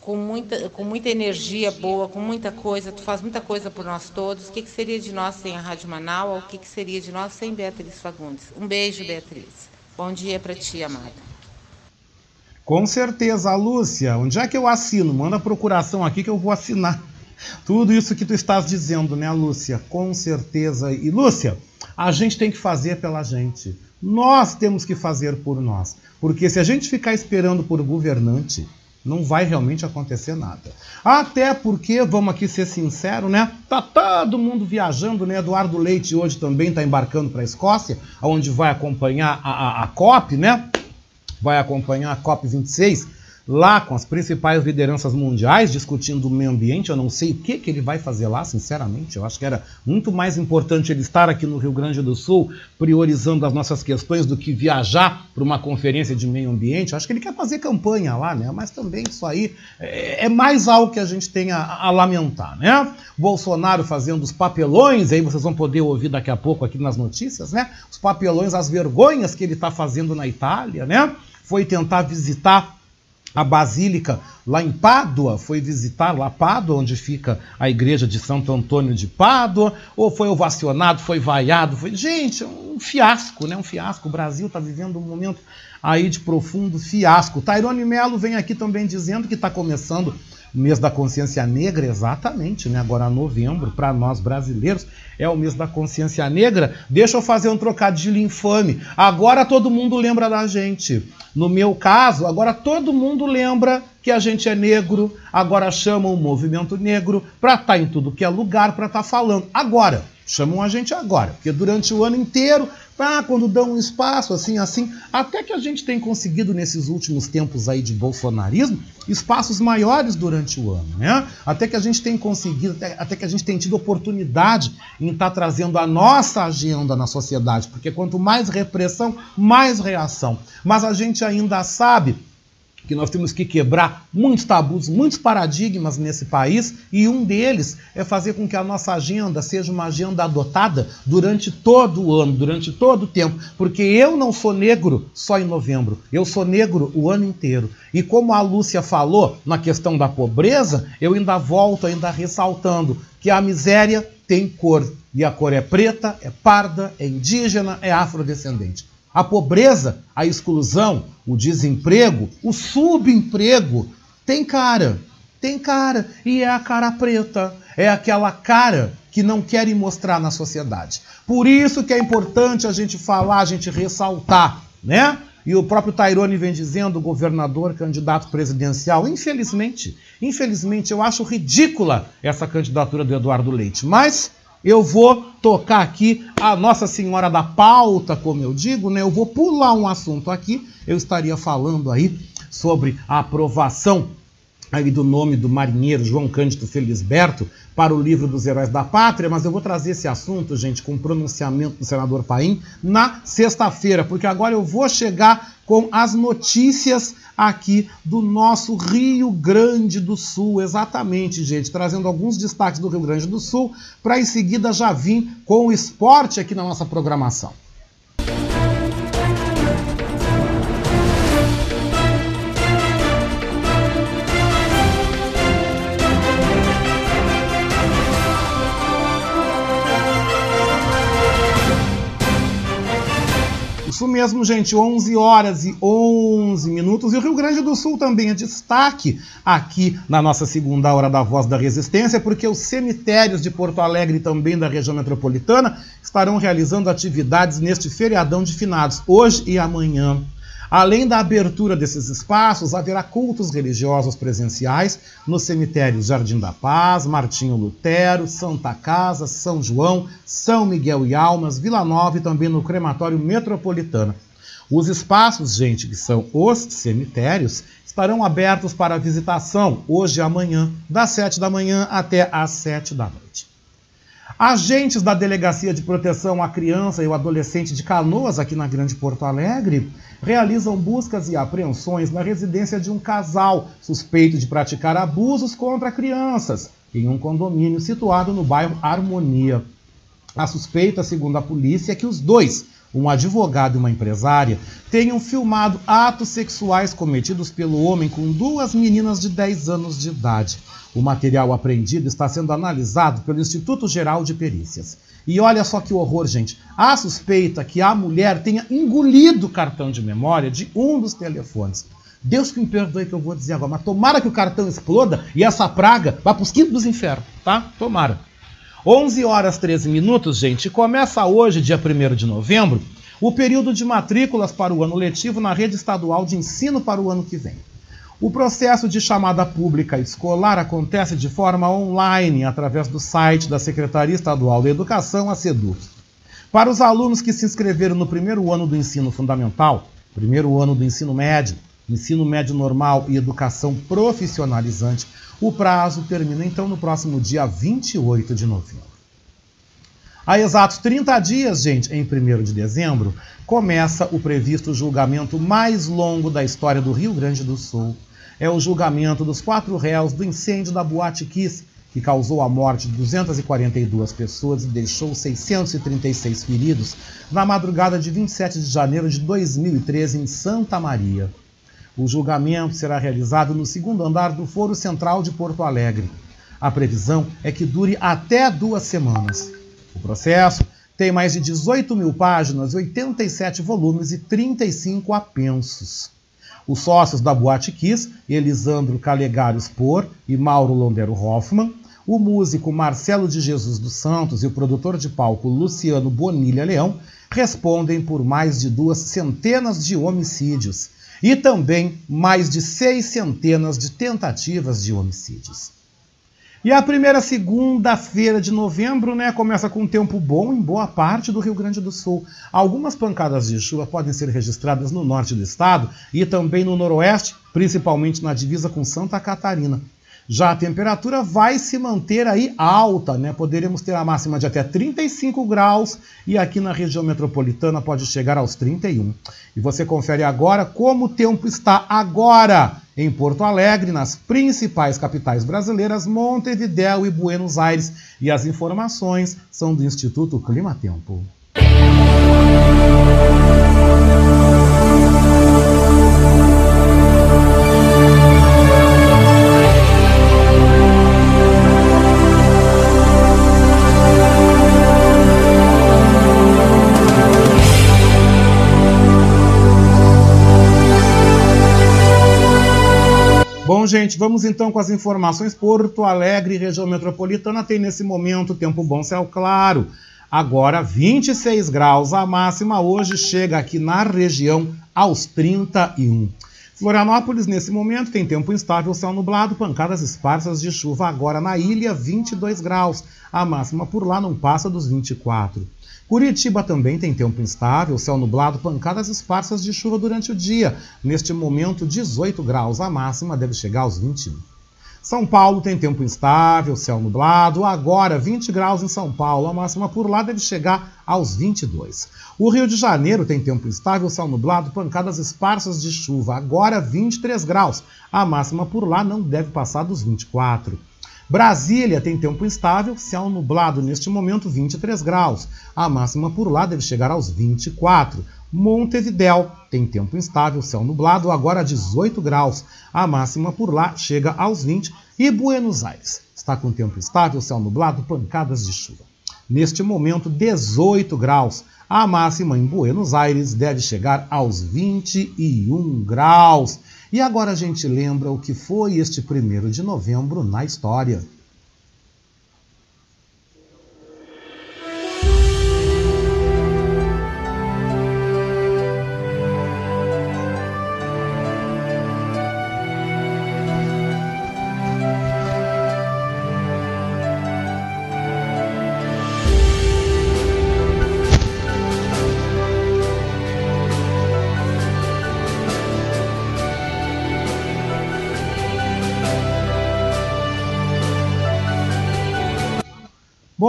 com muita, com muita energia boa, com muita coisa, tu faz muita coisa por nós todos. O que, que seria de nós sem a Rádio Manaus? O que, que seria de nós sem Beatriz Fagundes? Um beijo, Beatriz. Bom dia para ti, amada. Com certeza, Lúcia. Onde é que eu assino? Manda a procuração aqui que eu vou assinar. Tudo isso que tu estás dizendo, né, Lúcia? Com certeza. E, Lúcia, a gente tem que fazer pela gente. Nós temos que fazer por nós. Porque se a gente ficar esperando por governante, não vai realmente acontecer nada. Até porque, vamos aqui ser sinceros, né? Tá todo mundo viajando, né? Eduardo Leite hoje também está embarcando para a Escócia, onde vai acompanhar a, a, a COP, né? Vai acompanhar a COP 26 lá com as principais lideranças mundiais discutindo o meio ambiente. Eu não sei o que, que ele vai fazer lá, sinceramente. Eu acho que era muito mais importante ele estar aqui no Rio Grande do Sul, priorizando as nossas questões, do que viajar para uma conferência de meio ambiente. Eu acho que ele quer fazer campanha lá, né? Mas também isso aí é, é mais algo que a gente tem a, a, lamentar, né? Bolsonaro fazendo os papelões, aí vocês vão poder ouvir daqui a pouco aqui nas notícias, né? Os papelões, as vergonhas que ele está fazendo na Itália, né? Foi tentar visitar a Basílica lá em Pádua, foi visitar lá Pádua, onde fica a igreja de Santo Antônio de Pádua, ou foi ovacionado, foi vaiado, foi... Gente, um fiasco, né? Um fiasco. O Brasil está vivendo um momento aí de profundo fiasco. Tairone Melo vem aqui também dizendo que está começando mês da consciência negra, exatamente, né? Agora novembro, para nós brasileiros, é o mês da consciência negra. Deixa eu fazer um trocadilho infame. Agora todo mundo lembra da gente. No meu caso, agora todo mundo lembra que a gente é negro, agora chamam o movimento negro para estar tá em tudo que é lugar, para estar tá falando. Agora, chamam a gente agora, porque durante o ano inteiro ah, quando dão um espaço, assim, assim, até que a gente tem conseguido nesses últimos tempos aí de bolsonarismo, espaços maiores durante o ano, né? Até que a gente tem conseguido, até, até que a gente tem tido oportunidade em estar tá trazendo a nossa agenda na sociedade, porque quanto mais repressão, mais reação. Mas a gente ainda sabe que nós temos que quebrar muitos tabus, muitos paradigmas nesse país, e um deles é fazer com que a nossa agenda seja uma agenda adotada durante todo o ano, durante todo o tempo, porque eu não sou negro só em novembro, eu sou negro o ano inteiro. E como a Lúcia falou na questão da pobreza, eu ainda volto ainda ressaltando que a miséria tem cor, e a cor é preta, é parda, é indígena, é afrodescendente. A pobreza, a exclusão, o desemprego, o subemprego tem cara, tem cara e é a cara preta, é aquela cara que não querem mostrar na sociedade. Por isso que é importante a gente falar, a gente ressaltar, né? E o próprio Tairone vem dizendo, governador, candidato presidencial, infelizmente, infelizmente eu acho ridícula essa candidatura do Eduardo Leite, mas eu vou tocar aqui a Nossa Senhora da Pauta, como eu digo, né? Eu vou pular um assunto aqui. Eu estaria falando aí sobre a aprovação aí do nome do marinheiro João Cândido Felisberto para o livro dos Heróis da Pátria, mas eu vou trazer esse assunto, gente, com o pronunciamento do senador Paim na sexta-feira, porque agora eu vou chegar com as notícias aqui do nosso Rio Grande do Sul, exatamente, gente, trazendo alguns destaques do Rio Grande do Sul, para em seguida já vir com o esporte aqui na nossa programação. Isso mesmo, gente, 11 horas e 11 minutos. E o Rio Grande do Sul também é destaque aqui na nossa segunda hora da Voz da Resistência, porque os cemitérios de Porto Alegre e também da região metropolitana estarão realizando atividades neste feriadão de finados, hoje e amanhã. Além da abertura desses espaços, haverá cultos religiosos presenciais nos cemitérios Jardim da Paz, Martinho Lutero, Santa Casa, São João, São Miguel e Almas, Vila Nova e também no crematório metropolitano. Os espaços, gente, que são os cemitérios, estarão abertos para visitação hoje e amanhã, das 7 da manhã até às 7 da noite. Agentes da Delegacia de Proteção à Criança e ao Adolescente de Canoas, aqui na Grande Porto Alegre, realizam buscas e apreensões na residência de um casal suspeito de praticar abusos contra crianças em um condomínio situado no bairro Harmonia. A suspeita, segundo a polícia, é que os dois, um advogado e uma empresária, tenham filmado atos sexuais cometidos pelo homem com duas meninas de 10 anos de idade. O material apreendido está sendo analisado pelo Instituto Geral de Perícias. E olha só que horror, gente. Há suspeita que a mulher tenha engolido o cartão de memória de um dos telefones. Deus que me perdoe que eu vou dizer agora, mas tomara que o cartão exploda e essa praga vá para os quintos dos infernos, tá? Tomara. 11 horas 13 minutos, gente. Começa hoje, dia 1 de novembro, o período de matrículas para o ano letivo na rede estadual de ensino para o ano que vem. O processo de chamada pública escolar acontece de forma online através do site da Secretaria Estadual da Educação, a SEDUC. Para os alunos que se inscreveram no primeiro ano do ensino fundamental, primeiro ano do ensino médio, ensino médio normal e educação profissionalizante, o prazo termina então no próximo dia 28 de novembro. Há exatos 30 dias, gente, em 1 de dezembro, começa o previsto julgamento mais longo da história do Rio Grande do Sul, é o julgamento dos quatro réus do incêndio da Boate Kiss, que causou a morte de 242 pessoas e deixou 636 feridos na madrugada de 27 de janeiro de 2013 em Santa Maria. O julgamento será realizado no segundo andar do Foro Central de Porto Alegre. A previsão é que dure até duas semanas. O processo tem mais de 18 mil páginas, 87 volumes e 35 apensos. Os sócios da Boate Kiss, Elisandro Calegário Spor e Mauro Londero Hoffman, o músico Marcelo de Jesus dos Santos e o produtor de palco Luciano Bonilha Leão respondem por mais de duas centenas de homicídios e também mais de seis centenas de tentativas de homicídios. E a primeira segunda-feira de novembro, né, começa com um tempo bom em boa parte do Rio Grande do Sul. Algumas pancadas de chuva podem ser registradas no norte do estado e também no noroeste, principalmente na divisa com Santa Catarina. Já a temperatura vai se manter aí alta, né? Poderemos ter a máxima de até 35 graus e aqui na região metropolitana pode chegar aos 31. E você confere agora como o tempo está agora em Porto Alegre, nas principais capitais brasileiras, Montevidéu e Buenos Aires. E as informações são do Instituto Clima Tempo. Bom, gente, vamos então com as informações. Porto Alegre, região metropolitana, tem nesse momento tempo bom, céu claro. Agora 26 graus. A máxima hoje chega aqui na região aos 31. Florianópolis, nesse momento, tem tempo instável, céu nublado, pancadas esparsas de chuva. Agora na ilha, 22 graus. A máxima por lá não passa dos 24. Curitiba também tem tempo instável, céu nublado, pancadas esparsas de chuva durante o dia. Neste momento, 18 graus, a máxima deve chegar aos 21. São Paulo tem tempo instável, céu nublado, agora 20 graus em São Paulo, a máxima por lá deve chegar aos 22. O Rio de Janeiro tem tempo instável, céu nublado, pancadas esparsas de chuva, agora 23 graus, a máxima por lá não deve passar dos 24. Brasília tem tempo instável, céu nublado neste momento 23 graus. A máxima por lá deve chegar aos 24. Montevidéu tem tempo instável, céu nublado, agora 18 graus. A máxima por lá chega aos 20. E Buenos Aires está com tempo estável, céu nublado, pancadas de chuva. Neste momento, 18 graus. A máxima em Buenos Aires deve chegar aos 21 graus. E agora a gente lembra o que foi este primeiro de novembro na história.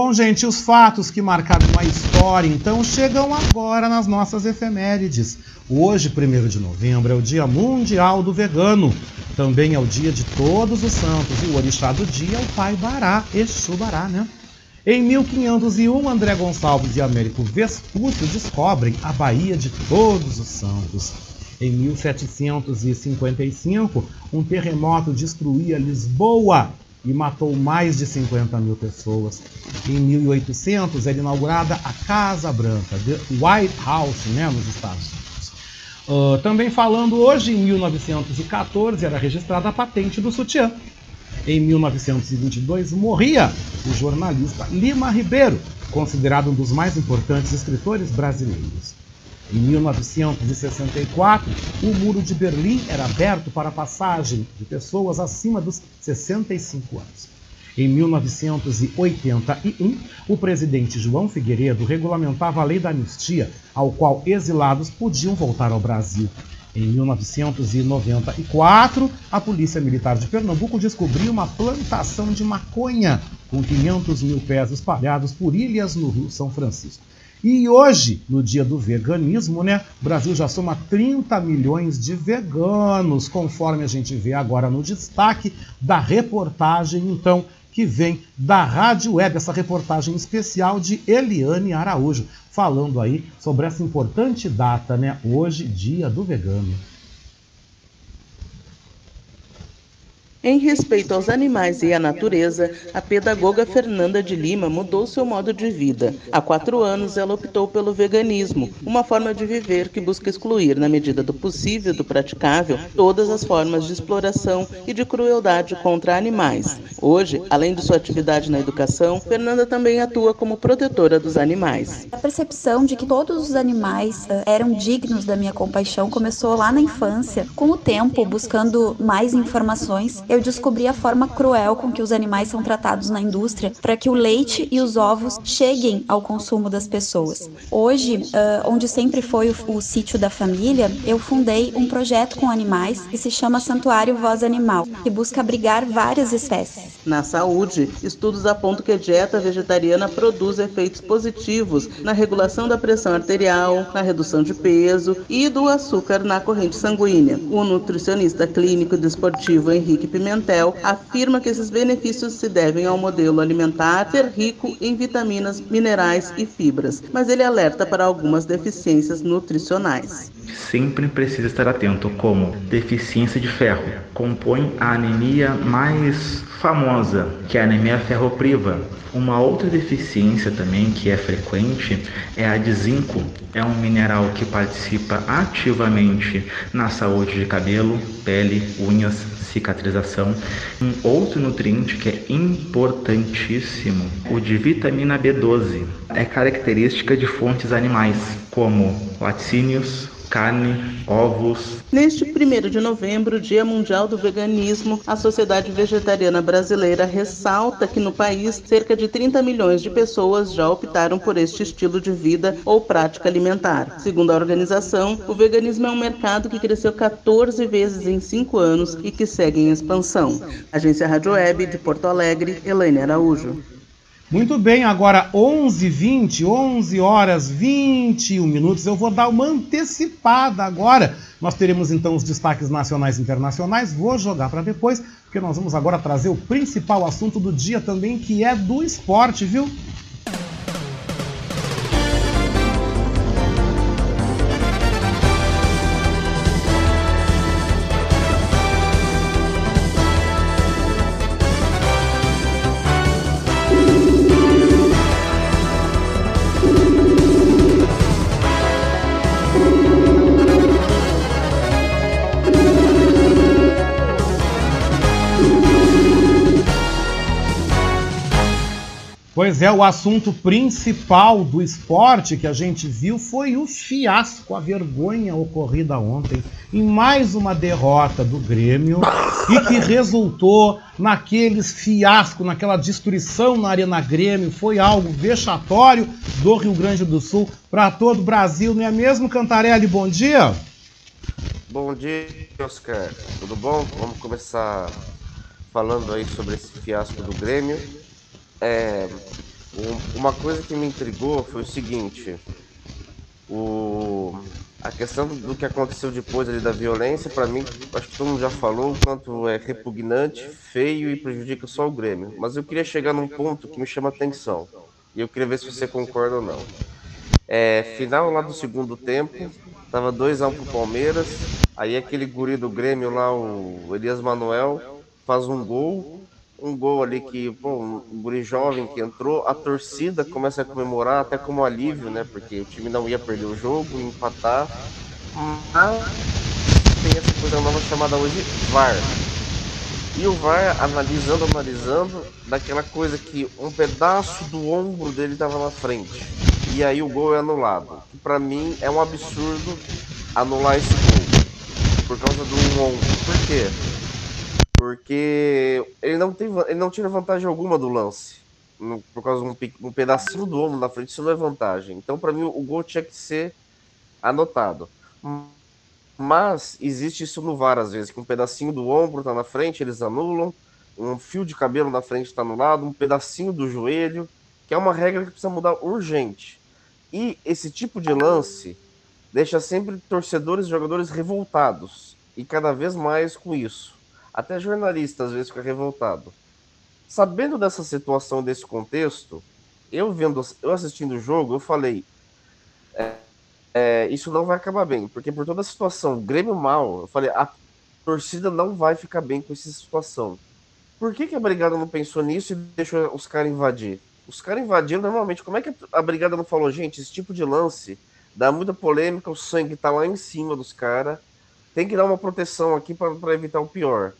Bom, gente, os fatos que marcaram a história, então, chegam agora nas nossas efemérides. Hoje, 1 de novembro, é o Dia Mundial do Vegano. Também é o dia de todos os santos. E o orixá do dia é o Pai Bará, Exu Bará, né? Em 1501, André Gonçalves e Américo Vespúcio descobrem a Baía de Todos os Santos. Em 1755, um terremoto destruía Lisboa e matou mais de 50 mil pessoas. Em 1800 era inaugurada a Casa Branca, The White House, né, nos Estados Unidos. Uh, também falando hoje, em 1914 era registrada a patente do sutiã. Em 1922 morria o jornalista Lima Ribeiro, considerado um dos mais importantes escritores brasileiros. Em 1964, o Muro de Berlim era aberto para a passagem de pessoas acima dos 65 anos. Em 1981, o presidente João Figueiredo regulamentava a lei da anistia, ao qual exilados podiam voltar ao Brasil. Em 1994, a Polícia Militar de Pernambuco descobriu uma plantação de maconha com 500 mil pés espalhados por ilhas no Rio São Francisco. E hoje, no dia do veganismo, né, o Brasil já soma 30 milhões de veganos, conforme a gente vê agora no destaque da reportagem, então, que vem da Rádio Web, essa reportagem especial de Eliane Araújo, falando aí sobre essa importante data, né, hoje, dia do vegano. Em respeito aos animais e à natureza, a pedagoga Fernanda de Lima mudou seu modo de vida. Há quatro anos, ela optou pelo veganismo, uma forma de viver que busca excluir, na medida do possível e do praticável, todas as formas de exploração e de crueldade contra animais. Hoje, além de sua atividade na educação, Fernanda também atua como protetora dos animais. A percepção de que todos os animais uh, eram dignos da minha compaixão começou lá na infância. Com o tempo, buscando mais informações, eu descobri a forma cruel com que os animais são tratados na indústria para que o leite e os ovos cheguem ao consumo das pessoas. Hoje, uh, onde sempre foi o, o sítio da família, eu fundei um projeto com animais que se chama Santuário Voz Animal, que busca abrigar várias espécies. Na saúde, estudos apontam que a dieta vegetariana produz efeitos positivos na regulação da pressão arterial, na redução de peso e do açúcar na corrente sanguínea. O nutricionista clínico e desportivo Henrique Pimentel afirma que esses benefícios se devem ao modelo alimentar ser rico em vitaminas, minerais e fibras, mas ele alerta para algumas deficiências nutricionais sempre precisa estar atento, como deficiência de ferro. Compõe a anemia mais famosa, que é a anemia ferropriva. Uma outra deficiência também que é frequente é a de zinco. É um mineral que participa ativamente na saúde de cabelo, pele, unhas, cicatrização. Um outro nutriente que é importantíssimo, o de vitamina B12, é característica de fontes animais, como laticínios, carne, ovos. Neste 1 de novembro, Dia Mundial do Veganismo, a Sociedade Vegetariana Brasileira ressalta que no país cerca de 30 milhões de pessoas já optaram por este estilo de vida ou prática alimentar. Segundo a organização, o veganismo é um mercado que cresceu 14 vezes em 5 anos e que segue em expansão. Agência Rádio Web de Porto Alegre, Elaine Araújo. Muito bem, agora 11h20, 11 horas 21 minutos. Eu vou dar uma antecipada agora. Nós teremos então os destaques nacionais e internacionais. Vou jogar para depois, porque nós vamos agora trazer o principal assunto do dia também, que é do esporte, viu? Pois é, o assunto principal do esporte que a gente viu foi o fiasco, a vergonha ocorrida ontem em mais uma derrota do Grêmio e que resultou naqueles fiasco, naquela destruição na Arena Grêmio. Foi algo vexatório do Rio Grande do Sul para todo o Brasil, não é mesmo, Cantarelli? Bom dia! Bom dia, Oscar. Tudo bom? Vamos começar falando aí sobre esse fiasco do Grêmio. É, uma coisa que me intrigou foi o seguinte: o, a questão do que aconteceu depois ali da violência, para mim, acho que todo mundo já falou o quanto é repugnante, feio e prejudica só o Grêmio. Mas eu queria chegar num ponto que me chama atenção e eu queria ver se você concorda ou não. É, final lá do segundo tempo, tava 2x1 pro Palmeiras, aí aquele guri do Grêmio lá, o Elias Manuel, faz um gol um gol ali que, pô, um guri jovem que entrou, a torcida começa a comemorar até como alívio, né? Porque o time não ia perder o jogo, empatar. Mas tem essa coisa nova chamada hoje VAR. E o VAR analisando, analisando, daquela coisa que um pedaço do ombro dele estava na frente. E aí o gol é anulado. Pra mim é um absurdo anular esse gol. Por causa do ombro. Por quê? Porque ele não, tem, ele não tira vantagem alguma do lance. No, por causa de um, um, pedacinho do ombro na frente, isso não é vantagem. Então, para mim, o gol tinha que ser anotado. Mas existe isso no VAR, às vezes, que um pedacinho do ombro tá na frente, eles anulam, um fio de cabelo na frente está anulado, um pedacinho do joelho, que é uma regra que precisa mudar urgente. E esse tipo de lance deixa sempre torcedores e jogadores revoltados. E cada vez mais com isso. Até jornalista às vezes fica revoltado. Sabendo dessa situação, desse contexto, eu vendo, eu assistindo o jogo, eu falei, é, é, isso não vai acabar bem, porque por toda a situação, Grêmio mal, eu falei, a, torcida não vai ficar bem com essa situação. Por que, que a brigada não pensou nisso e deixou os caras invadir? Os caras invadiram normalmente. Como é que a brigada não falou, gente, esse tipo de lance dá muita polêmica, o sangue tá lá em cima dos caras. Tem que dar uma proteção aqui para evitar o pior.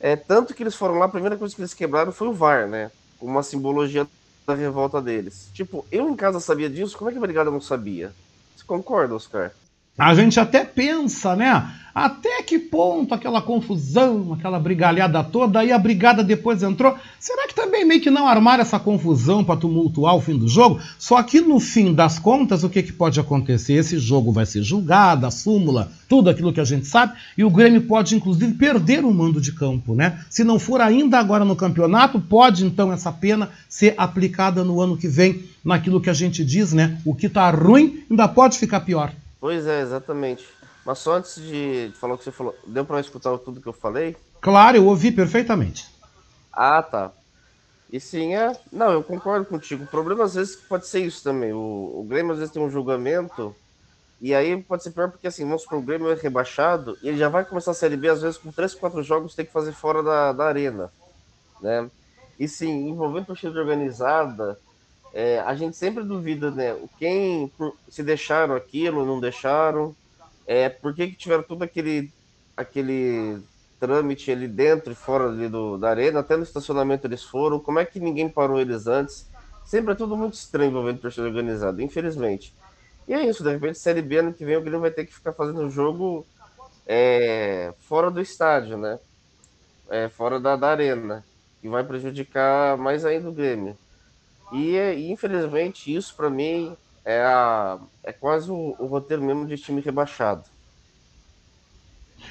É, tanto que eles foram lá, a primeira coisa que eles quebraram foi o VAR, né? Uma simbologia da revolta deles. Tipo, eu em casa sabia disso, como é que a brigada não sabia? Você concorda, Oscar? A gente até pensa, né? Até que ponto aquela confusão, aquela brigalhada toda, aí a brigada depois entrou. Será que também meio que não armaram essa confusão para tumultuar o fim do jogo? Só que no fim das contas, o que, que pode acontecer? Esse jogo vai ser julgado, a súmula, tudo aquilo que a gente sabe, e o Grêmio pode inclusive perder o mando de campo, né? Se não for ainda agora no campeonato, pode então essa pena ser aplicada no ano que vem, naquilo que a gente diz, né? O que tá ruim ainda pode ficar pior. Pois é, exatamente. Mas só antes de falar o que você falou, deu para escutar tudo que eu falei? Claro, eu ouvi perfeitamente. Ah, tá. E sim, é. Não, eu concordo contigo. O problema às vezes pode ser isso também. O, o Grêmio às vezes tem um julgamento. E aí pode ser pior porque assim, vamos supor, o Grêmio é rebaixado e ele já vai começar a Série B, às vezes com 3, 4 jogos tem que fazer fora da, da arena. Né? E sim, envolvendo torcida organizada, é, a gente sempre duvida, né? Quem se deixaram aquilo, não deixaram, é, por que, que tiveram todo aquele, aquele trâmite ali dentro e fora ali do, da arena, até no estacionamento eles foram, como é que ninguém parou eles antes? Sempre é tudo muito estranho envolvendo torcida organizada, infelizmente. E é isso, de repente, Série B ano que vem o Grêmio vai ter que ficar fazendo o jogo é, fora do estádio, né? É, fora da, da arena, que vai prejudicar mais ainda o Grêmio. E, e infelizmente isso para mim é, a, é quase o, o, roteiro mesmo de time rebaixado.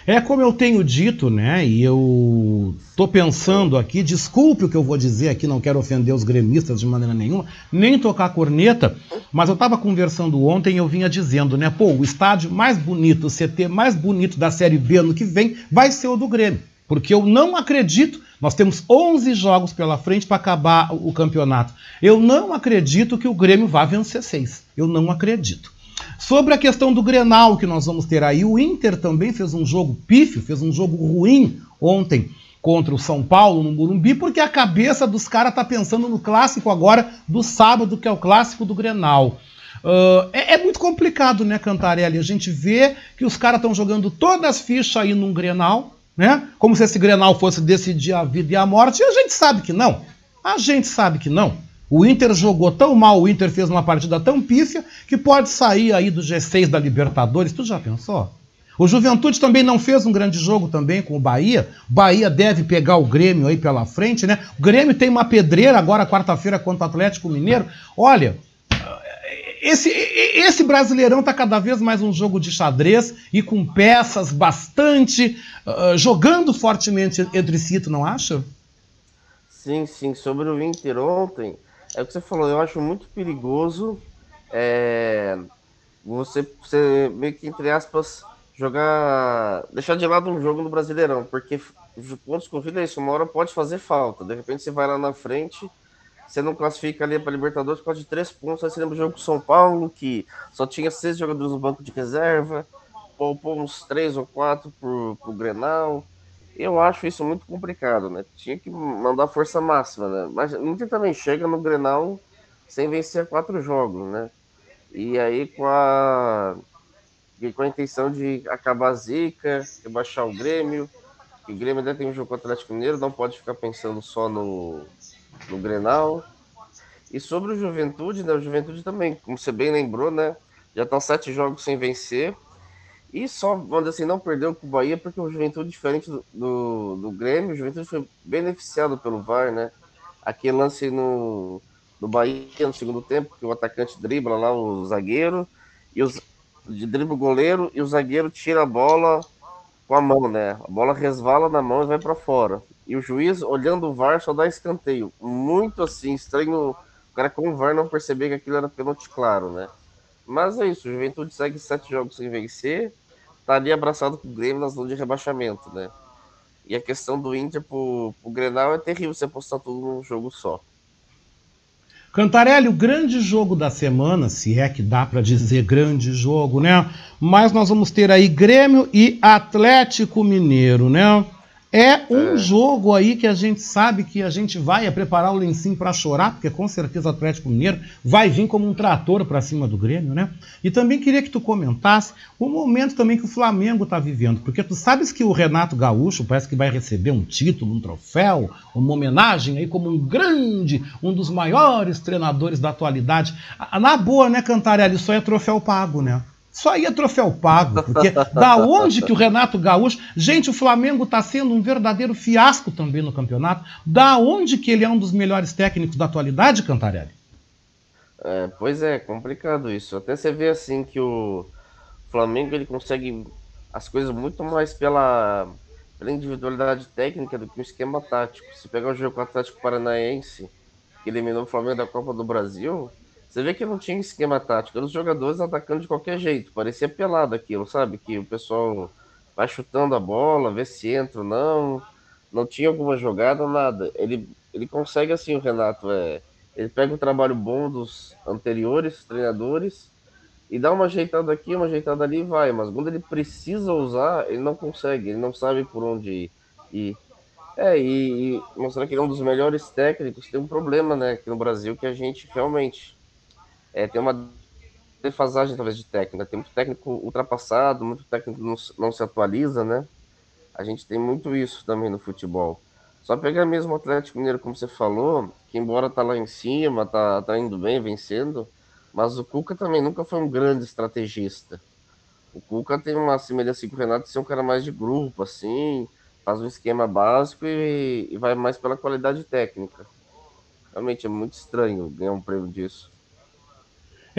É como eu tenho dito, né? E eu tô pensando aqui, desculpe o que eu vou dizer aqui, não quero ofender os gremistas de maneira nenhuma, nem tocar corneta, mas eu estava conversando ontem e eu vinha dizendo, né? Pô, o estádio mais bonito, o CT mais bonito da Série B ano que vem vai ser o do Grêmio. Porque eu não acredito nós temos 11 jogos pela frente para acabar o campeonato. Eu não acredito que o Grêmio vá vencer seis. Eu não acredito. Sobre a questão do Grenal que nós vamos ter aí, o Inter também fez um jogo pífio, fez um jogo ruim ontem contra o São Paulo no Morumbi, porque a cabeça dos caras tá pensando no clássico agora do sábado, que é o clássico do Grenal. Uh, é, é, muito complicado, né, Cantarelli? A gente vê que os caras estão jogando todas as fichas aí num Grenal, né? Como se esse Grenal fosse decidir a vida e a morte, e a gente sabe que não. A gente sabe que não. O Inter jogou tão mal, o Inter fez uma partida tão pífia, que pode sair aí do G6 da Libertadores. Tu já pensou? O Juventude também não fez um grande jogo também com o Bahia. Bahia deve pegar o Grêmio aí pela frente, né? O Grêmio tem uma pedreira agora quarta-feira contra o Atlético Mineiro. Olha, esse, esse Brasileirão está cada vez mais um jogo de xadrez e com peças bastante uh, jogando fortemente entre si, tu não acha? Sim, sim. Sobre o Inter ontem, é o que você falou, eu acho muito perigoso é, você, você meio que, entre aspas, jogar. deixar de lado um jogo no Brasileirão, porque pontos corridos é isso, uma hora pode fazer falta. De repente você vai lá na frente você não classifica ali para Libertadores por causa de três pontos. Aí você lembra o jogo com São Paulo, que só tinha seis jogadores no banco de reserva, poupou uns três ou quatro pro, pro Grenal. Eu acho isso muito complicado, né? Tinha que mandar força máxima, né? Mas o Inter também chega no Grenal sem vencer quatro jogos, né? E aí com a, com a intenção de acabar a zica, rebaixar o Grêmio. o Grêmio ainda tem um jogo com o Atlético Mineiro, não pode ficar pensando só no, no Grenal. E sobre o Juventude, né? O Juventude também, como você bem lembrou, né? Já estão sete jogos sem vencer. E só, vamos assim, não perdeu com o Bahia, porque o Juventude, diferente do, do, do Grêmio, o Juventude foi beneficiado pelo VAR, né? Aquele lance no, no Bahia no segundo tempo, que o atacante dribla lá o zagueiro, e os, dribla o goleiro, e o zagueiro tira a bola com a mão, né? A bola resvala na mão e vai para fora. E o juiz, olhando o VAR, só dá escanteio. Muito assim, estranho o cara com o VAR não perceber que aquilo era pênalti claro, né? Mas é isso, o Juventude segue sete jogos sem vencer, tá ali abraçado com o Grêmio na zona de rebaixamento, né? E a questão do Inter pro, pro Grenal é terrível você apostar tudo num jogo só. Cantarelli, o grande jogo da semana, se é que dá para dizer grande jogo, né? Mas nós vamos ter aí Grêmio e Atlético Mineiro, né? É um é. jogo aí que a gente sabe que a gente vai é preparar o lencinho para chorar, porque com certeza o Atlético Mineiro vai vir como um trator para cima do Grêmio, né? E também queria que tu comentasse o momento também que o Flamengo está vivendo, porque tu sabes que o Renato Gaúcho parece que vai receber um título, um troféu, uma homenagem aí como um grande, um dos maiores treinadores da atualidade. Na boa, né, Cantarelli? Isso aí é troféu pago, né? Só ia troféu pago, porque da onde que o Renato Gaúcho. Gente, o Flamengo está sendo um verdadeiro fiasco também no campeonato. Da onde que ele é um dos melhores técnicos da atualidade, Cantarelli? É, pois é, complicado isso. Até você vê assim que o Flamengo ele consegue as coisas muito mais pela, pela individualidade técnica do que o esquema tático. Se pegar o jogo com o Atlético Paranaense, que eliminou o Flamengo da Copa do Brasil, você vê que não tinha esquema tático, eram os jogadores atacando de qualquer jeito, parecia pelado aquilo, sabe? Que o pessoal vai chutando a bola, vê se entra ou não, não tinha alguma jogada, nada. Ele, ele consegue assim, o Renato, é, ele pega o trabalho bom dos anteriores treinadores e dá uma ajeitada aqui, uma ajeitada ali e vai, mas quando ele precisa usar, ele não consegue, ele não sabe por onde ir. É, e, e mostrando que ele é um dos melhores técnicos, tem um problema, né, aqui no Brasil, que a gente realmente é, tem uma defasagem talvez de técnica. Tem muito técnico ultrapassado, muito técnico não, não se atualiza, né? A gente tem muito isso também no futebol. Só pegar mesmo o Atlético Mineiro, como você falou, que embora tá lá em cima, tá, tá indo bem, vencendo, mas o Cuca também nunca foi um grande estrategista. O Cuca tem uma semelhança com o Renato de ser um cara mais de grupo, assim, faz um esquema básico e, e vai mais pela qualidade técnica. Realmente é muito estranho ganhar um prêmio disso.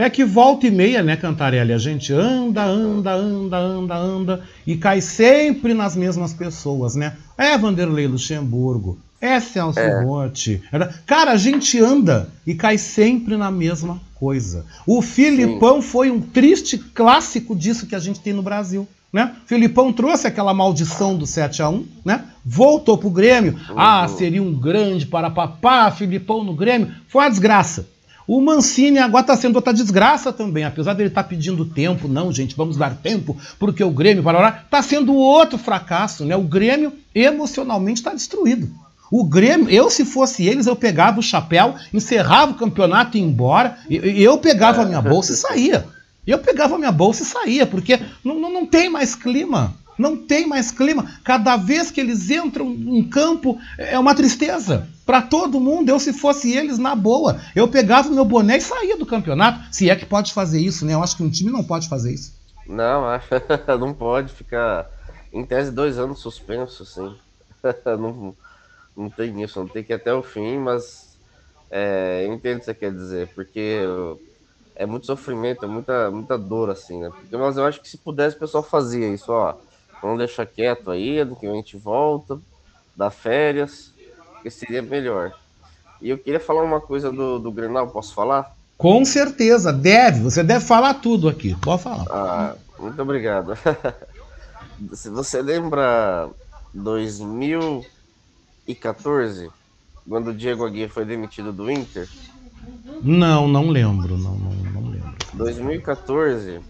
É que volta e meia, né, Cantarelli? A gente anda, anda, anda, anda, anda e cai sempre nas mesmas pessoas, né? É Vanderlei Luxemburgo, é Celso é. Rotti. Cara, a gente anda e cai sempre na mesma coisa. O Filipão Sim. foi um triste clássico disso que a gente tem no Brasil. Né? Filipão trouxe aquela maldição do 7 a 1 né? Voltou pro Grêmio. Uhum. Ah, seria um grande para papá, Filipão no Grêmio. Foi uma desgraça. O Mancini agora está sendo outra desgraça também, apesar dele estar tá pedindo tempo, não, gente, vamos dar tempo, porque o Grêmio, para está sendo outro fracasso, né? O Grêmio emocionalmente está destruído. O Grêmio, eu se fosse eles, eu pegava o chapéu, encerrava o campeonato e ia embora, eu pegava a minha bolsa e saía. Eu pegava a minha bolsa e saía, porque não, não, não tem mais clima. Não tem mais clima. Cada vez que eles entram em campo é uma tristeza. Para todo mundo, eu se fosse eles, na boa, eu pegava o meu boné e saía do campeonato. Se é que pode fazer isso, né? Eu acho que um time não pode fazer isso. Não, [laughs] não pode ficar, em tese, dois anos suspenso, assim. [laughs] não, não tem isso, não tem que ir até o fim, mas é, eu entendo o que você quer dizer, porque é muito sofrimento, é muita, muita dor, assim, né? Porque, mas eu acho que se pudesse, o pessoal fazia isso, ó Vamos deixar quieto aí, ano que a gente volta, dá férias, que seria melhor. E eu queria falar uma coisa do, do Grenal, posso falar? Com certeza, deve, você deve falar tudo aqui, pode falar. Ah, muito obrigado. [laughs] Se você lembra 2014, quando o Diego Aguirre foi demitido do Inter? Não, não lembro, não, não, não lembro. 2014,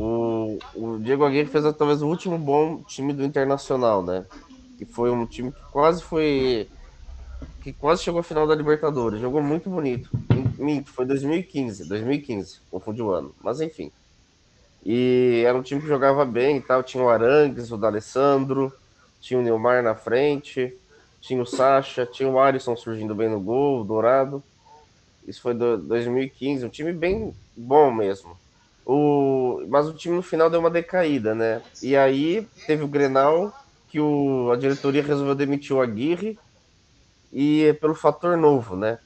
o, o Diego Aguirre fez talvez o último bom time do Internacional, né? Que foi um time que quase foi. que quase chegou à final da Libertadores. Jogou muito bonito. Minto, foi 2015. 2015, confundi o ano. Mas enfim. E era um time que jogava bem e tal. Tinha o Arangues, o D'Alessandro, tinha o Neymar na frente, tinha o Sacha, tinha o Alisson surgindo bem no gol, o Dourado. Isso foi do 2015, um time bem bom mesmo. O, mas o time no final deu uma decaída, né? E aí teve o Grenal, que o, a diretoria resolveu demitir o Aguirre, e é pelo fator novo, né?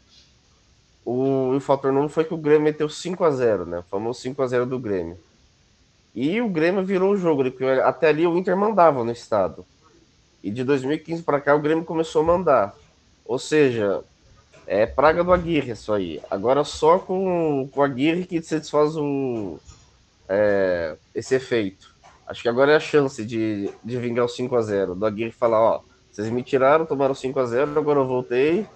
O, o fator novo foi que o Grêmio meteu 5 a 0 né? O famoso 5 a 0 do Grêmio. E o Grêmio virou o jogo, porque até ali o Inter mandava no estado. E de 2015 para cá o Grêmio começou a mandar. Ou seja, é praga do Aguirre isso aí. Agora só com, com o Aguirre que se desfaz o, é, esse efeito. Acho que agora é a chance de, de vingar o 5 a 0 Do Aguirre falar, ó, vocês me tiraram, tomaram 5 a 0 agora eu voltei,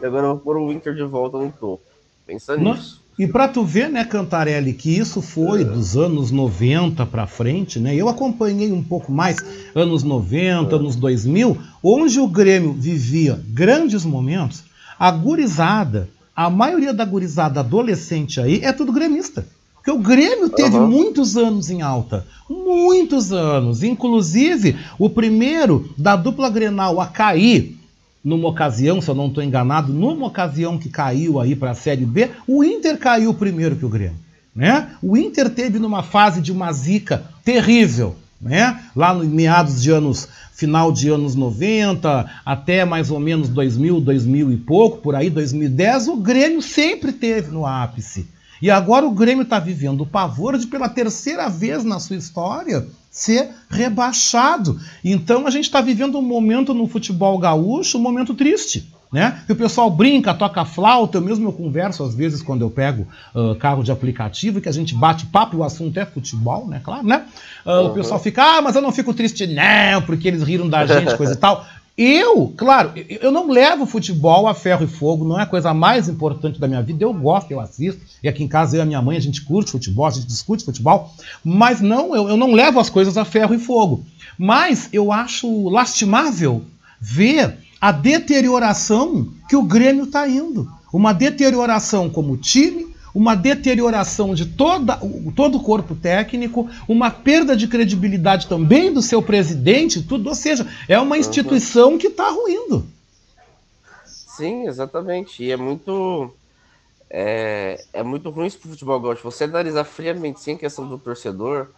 e agora eu vou pôr o Inter de volta no topo. Pensa Não- nisso. E para tu ver, né, Cantarelli, que isso foi dos anos 90 para frente, né? Eu acompanhei um pouco mais anos 90, anos 2000, onde o Grêmio vivia grandes momentos. A gurizada, a maioria da gurizada adolescente aí é tudo gremista. Porque o Grêmio teve Aham. muitos anos em alta. Muitos anos. Inclusive, o primeiro da dupla Grenal a cair numa ocasião, se eu não estou enganado, numa ocasião que caiu aí para a Série B, o Inter caiu primeiro que o Grêmio. Né? O Inter teve numa fase de uma zica terrível. Né? Lá no meados de anos, final de anos 90, até mais ou menos 2000, 2000 e pouco, por aí, 2010, o Grêmio sempre teve no ápice. E agora o Grêmio está vivendo o pavor de, pela terceira vez na sua história, ser rebaixado. Então a gente está vivendo um momento no futebol gaúcho, um momento triste. Né? Que o pessoal brinca, toca flauta, eu mesmo eu converso às vezes quando eu pego ah, carro de aplicativo, que a gente bate papo o assunto é futebol, né? Claro, né? O Uhum. pessoal fica, ah, mas eu não fico triste, não, porque eles riram da gente, coisa e tal. [laughs] Eu, claro, eu- não levo futebol a ferro e fogo, não é a coisa mais importante da minha vida. Eu gosto, eu assisto, e aqui em casa eu e a minha mãe a gente curte futebol, a gente discute futebol, mas não, eu, eu não levo as coisas a ferro e fogo. Mas eu acho lastimável ver a deterioração que o Grêmio está indo. Uma deterioração como time, uma deterioração de toda, o- todo o corpo técnico, uma perda de credibilidade também do seu presidente, tudo. Ou seja, é uma instituição que está ruindo. Sim, exatamente. E é muito. É, é muito ruim isso pro futebol gaúcho. Você analisar friamente sem questão do torcedor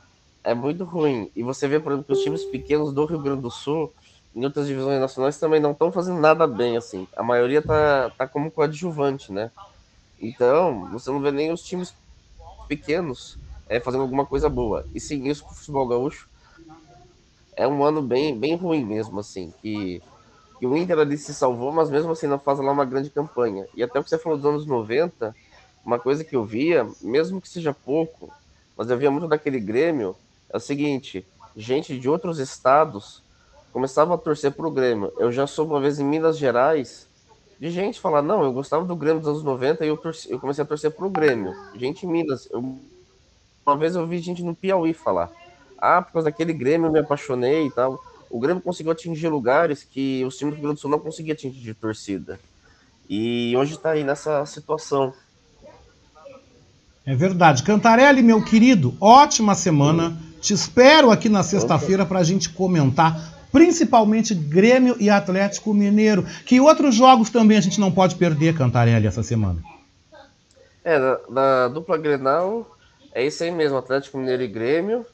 é muito ruim. E você vê, por exemplo, que os times pequenos do Rio Grande do Sul, em outras divisões nacionais, também não estão fazendo nada bem, assim. A maioria tá, tá como coadjuvante, né? Então, você não vê nem os times pequenos é, fazendo alguma coisa boa. E sim, isso pro futebol gaúcho é um ano bem, bem ruim mesmo, assim. Que que o Inter ali se salvou, mas mesmo assim não faz lá uma grande campanha. E até o que você falou dos anos 90, uma coisa que eu via, mesmo que seja pouco, mas eu via muito daquele Grêmio, é o seguinte, gente de outros estados começava a torcer pro Grêmio. Eu já soube uma vez em Minas Gerais, de gente falar, não, eu gostava do Grêmio dos anos 90 e eu, torci, eu comecei a torcer pro Grêmio. Gente em Minas. Eu, uma vez eu vi gente no Piauí falar, ah, por causa daquele Grêmio eu me apaixonei e tal. O Grêmio conseguiu atingir lugares que os times do Rio Grande do Sul não conseguiam atingir de torcida. E hoje está aí nessa situação. É verdade. Cantarelli, meu querido, ótima semana. Te espero aqui na sexta-feira para a gente comentar, principalmente Grêmio e Atlético Mineiro. Que outros jogos também a gente não pode perder, Cantarelli, essa semana? É, da, da dupla Grenal, é isso aí mesmo, Atlético Mineiro e Grêmio.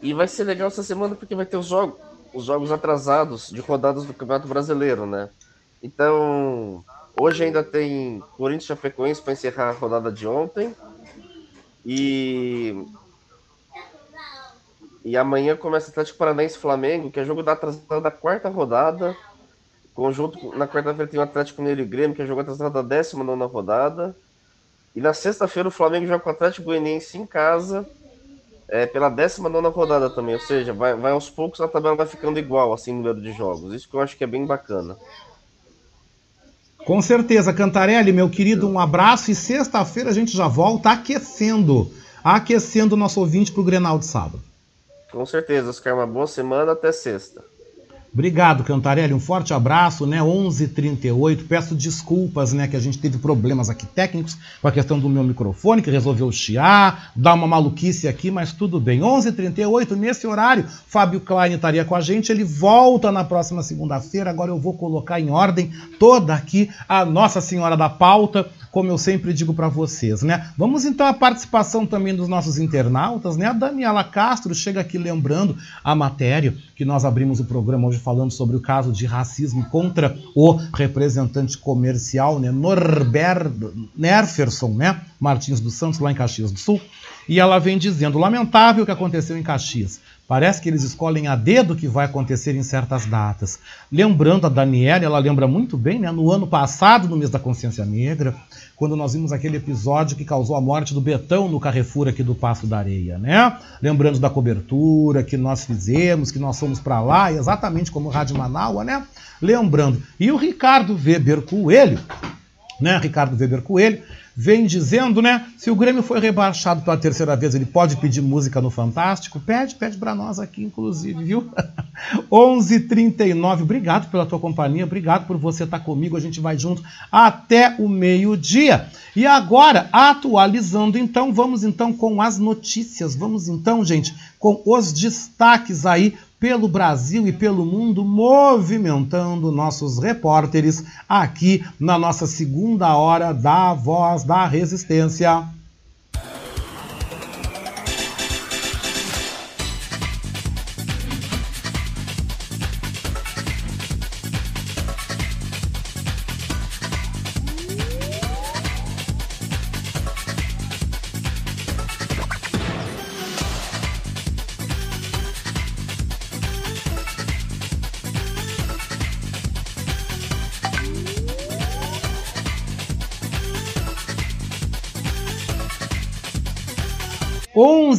E vai ser legal essa semana porque vai ter os jogos, os jogos atrasados de rodadas do Campeonato Brasileiro, né? Então, hoje ainda tem Corinthians e Chapecoense para encerrar a rodada de ontem. E e amanhã começa Atlético Paranaense Flamengo, que é jogo da atrasada da quarta rodada. Conjunto na quarta-feira tem o Atlético Mineiro e Grêmio, que é jogo atrasado da 19 rodada. E na sexta-feira o Flamengo joga com o Atlético Goianiense em casa, é, pela 19 rodada também. Ou seja, vai, vai aos poucos a tabela vai ficando igual, assim, no número de jogos. Isso que eu acho que é bem bacana. Com certeza, Cantarelli, meu querido, um abraço e sexta-feira a gente já volta aquecendo, aquecendo o nosso ouvinte para o Grenal de sábado. Com certeza, Oscar, uma boa semana até sexta. Obrigado, Cantarelli. Um forte abraço, né? 11:38. Peço desculpas, né? Que a gente teve problemas aqui técnicos com a questão do meu microfone, que resolveu chiar, dar uma maluquice aqui, mas tudo bem. 11:38 nesse horário, Fábio Klein estaria com a gente. Ele volta na próxima segunda-feira. Agora eu vou colocar em ordem toda aqui a Nossa Senhora da Pauta, como eu sempre digo para vocês, né? Vamos então à participação também dos nossos internautas, né? A Daniela Castro chega aqui lembrando a matéria que nós abrimos o programa hoje falando sobre o caso de racismo contra o representante comercial, né? Norberto Nerferson, né? Martins dos Santos, lá em Caxias do Sul. E ela vem dizendo: lamentável o que aconteceu em Caxias. Parece que eles escolhem a dedo o que vai acontecer em certas datas. Lembrando a Daniela, ela lembra muito bem, né? No ano passado, no mês da consciência negra, quando nós vimos aquele episódio que causou a morte do Betão no Carrefour aqui do Passo da Areia, né? Lembrando da cobertura que nós fizemos, que nós fomos para lá, exatamente como o Rádio Manaua, né? Lembrando. E o Ricardo Weber Coelho, né? Ricardo Weber Coelho vem dizendo, né? Se o Grêmio foi rebaixado pela terceira vez, ele pode pedir música no Fantástico? Pede, pede para nós aqui, inclusive, viu? [laughs] 11:39. Obrigado pela tua companhia, obrigado por você estar comigo. A gente vai junto até o meio-dia. E agora, atualizando, então, vamos então com as notícias. Vamos então, gente, com os destaques aí pelo Brasil e pelo mundo, movimentando nossos repórteres aqui na nossa segunda hora da Voz da Resistência.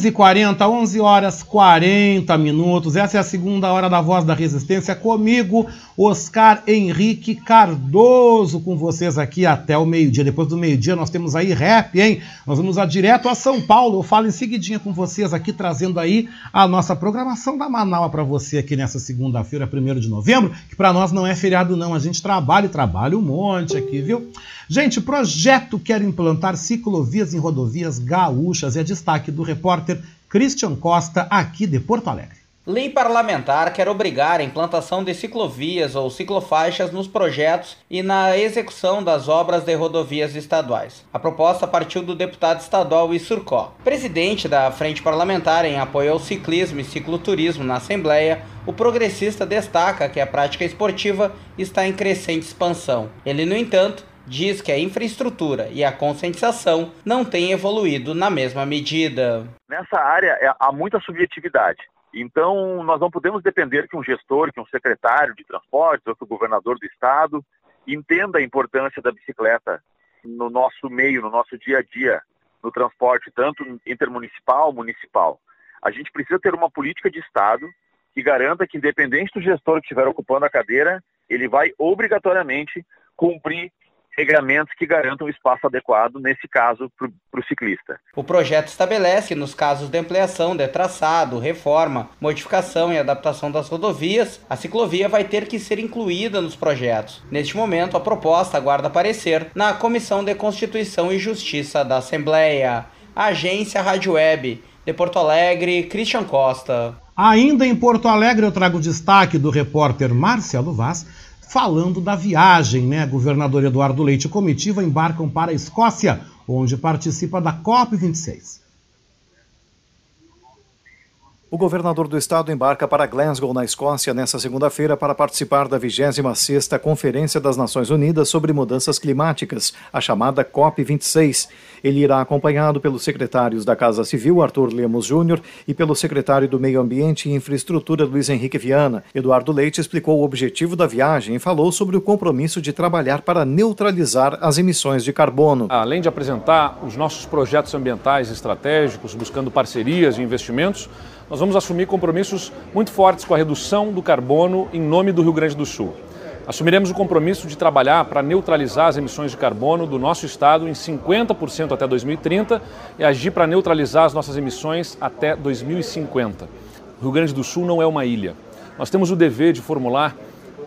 11h40, 11 horas 40 minutos. Essa é a segunda hora da Voz da Resistência. Comigo, Oscar Henrique Cardoso, com vocês aqui até o meio-dia. Depois do meio-dia, nós temos aí rap, hein? Nós vamos direto a São Paulo. Eu falo em seguidinha com vocês aqui, trazendo aí a nossa programação da Manaua para você aqui nessa segunda-feira, 1 de novembro, que para nós não é feriado, não. A gente trabalha e trabalha um monte aqui, viu? Gente, projeto quer implantar ciclovias em rodovias gaúchas. É destaque do repórter Christian Costa, aqui de Porto Alegre. Lei parlamentar quer obrigar a implantação de ciclovias ou ciclofaixas nos projetos e na execução das obras de rodovias estaduais. A proposta partiu do deputado estadual Isurcó. Presidente da Frente Parlamentar em apoio ao ciclismo e cicloturismo na Assembleia, o progressista destaca que a prática esportiva está em crescente expansão. Ele, no entanto, diz que a infraestrutura e a conscientização não têm evoluído na mesma medida. Nessa área é, há muita subjetividade. Então, nós não podemos depender que um gestor, que um secretário de transportes ou que o governador do estado entenda a importância da bicicleta no nosso meio, no nosso dia a dia, no transporte, tanto intermunicipal, municipal. A gente precisa ter uma política de estado que garanta que, independente do gestor que estiver ocupando a cadeira, ele vai obrigatoriamente cumprir regramentos que garantam o espaço adequado, nesse caso, para o ciclista. O projeto estabelece que, nos casos de ampliação de traçado, reforma, modificação e adaptação das rodovias, a ciclovia vai ter que ser incluída nos projetos. Neste momento, a proposta aguarda aparecer na Comissão de Constituição e Justiça da Assembleia. Agência Rádio Web. De Porto Alegre, Christian Costa. Ainda em Porto Alegre, eu trago o destaque do repórter Marcelo Vaz falando da viagem, né? Governador Eduardo Leite e comitiva embarcam para a Escócia, onde participa da COP26. O governador do estado embarca para Glasgow, na Escócia, nesta segunda-feira para participar da 26ª Conferência das Nações Unidas sobre Mudanças Climáticas, a chamada COP26. Ele irá acompanhado pelos secretários da Casa Civil, Arthur Lemos Júnior, e pelo secretário do Meio Ambiente e Infraestrutura, Luiz Henrique Viana. Eduardo Leite explicou o objetivo da viagem e falou sobre o compromisso de trabalhar para neutralizar as emissões de carbono. Além de apresentar os nossos projetos ambientais estratégicos, buscando parcerias e investimentos, nós vamos assumir compromissos muito fortes com a redução do carbono em nome do Rio Grande do Sul. Assumiremos o compromisso de trabalhar para neutralizar as emissões de carbono do nosso estado em 50% até 2030 e agir para neutralizar as nossas emissões até 2050. O Rio Grande do Sul não é uma ilha. Nós temos o dever de formular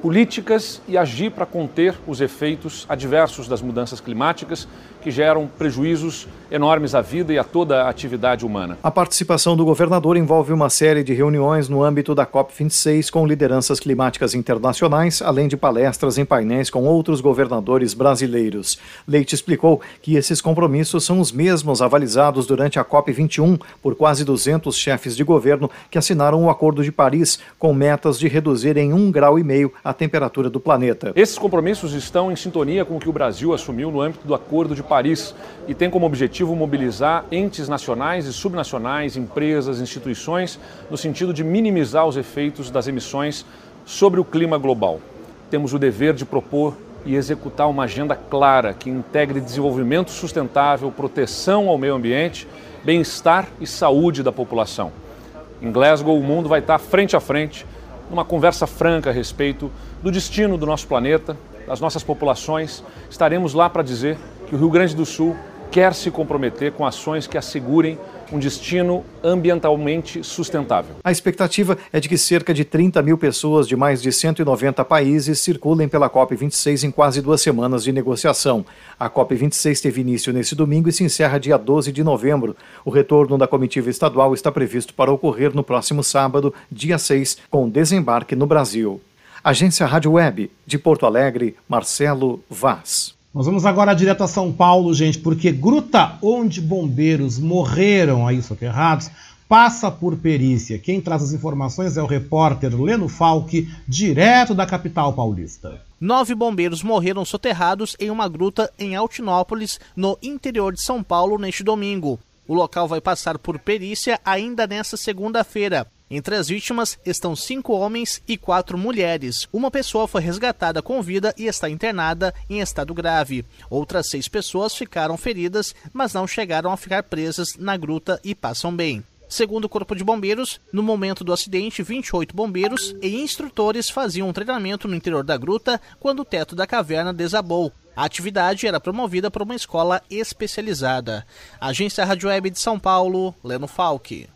políticas e agir para conter os efeitos adversos das mudanças climáticas que geram prejuízos enormes à vida e a toda a atividade humana. A participação do governador envolve uma série de reuniões no âmbito da COP26 com lideranças climáticas internacionais, além de palestras em painéis com outros governadores brasileiros. Leite explicou que esses compromissos são os mesmos avalizados durante a COP21 por quase 200 chefes de governo que assinaram o Acordo de Paris, com metas de reduzir em um grau e meio a temperatura do planeta. Esses compromissos estão em sintonia com o que o Brasil assumiu no âmbito do Acordo de Paris e tem como objetivo mobilizar entes nacionais e subnacionais, empresas, instituições, no sentido de minimizar os efeitos das emissões sobre o clima global. Temos o dever de propor e executar uma agenda clara que integre desenvolvimento sustentável, proteção ao meio ambiente, bem-estar e saúde da população. Em Glasgow, o mundo vai estar frente a frente numa conversa franca a respeito do destino do nosso planeta, das nossas populações. Estaremos lá para dizer que o Rio Grande do Sul quer se comprometer com ações que assegurem um destino ambientalmente sustentável. A expectativa é de que cerca de 30 mil pessoas de mais de 190 países circulem pela COP26 em quase duas semanas de negociação. A COP26 teve início nesse domingo e se encerra dia 12 de novembro. O retorno da comitiva estadual está previsto para ocorrer no próximo sábado, dia 6, com desembarque no Brasil. Agência Rádio Web, de Porto Alegre, Marcelo Vaz. Nós vamos agora direto a São Paulo, gente, porque gruta onde bombeiros morreram aí soterrados passa por perícia. Quem traz as informações é o repórter Leno Falck, direto da capital paulista. Nove bombeiros morreram soterrados em uma gruta em Altinópolis, no interior de São Paulo, neste domingo. O local vai passar por perícia ainda nesta segunda-feira. Entre as vítimas estão cinco homens e quatro mulheres. Uma pessoa foi resgatada com vida e está internada em estado grave. Outras seis pessoas ficaram feridas, mas não chegaram a ficar presas na gruta e passam bem. Segundo o Corpo de Bombeiros, no momento do acidente, 28 bombeiros e instrutores faziam um treinamento no interior da gruta quando o teto da caverna desabou. A atividade era promovida por uma escola especializada. Agência Rádio Web de São Paulo, Leno Falck.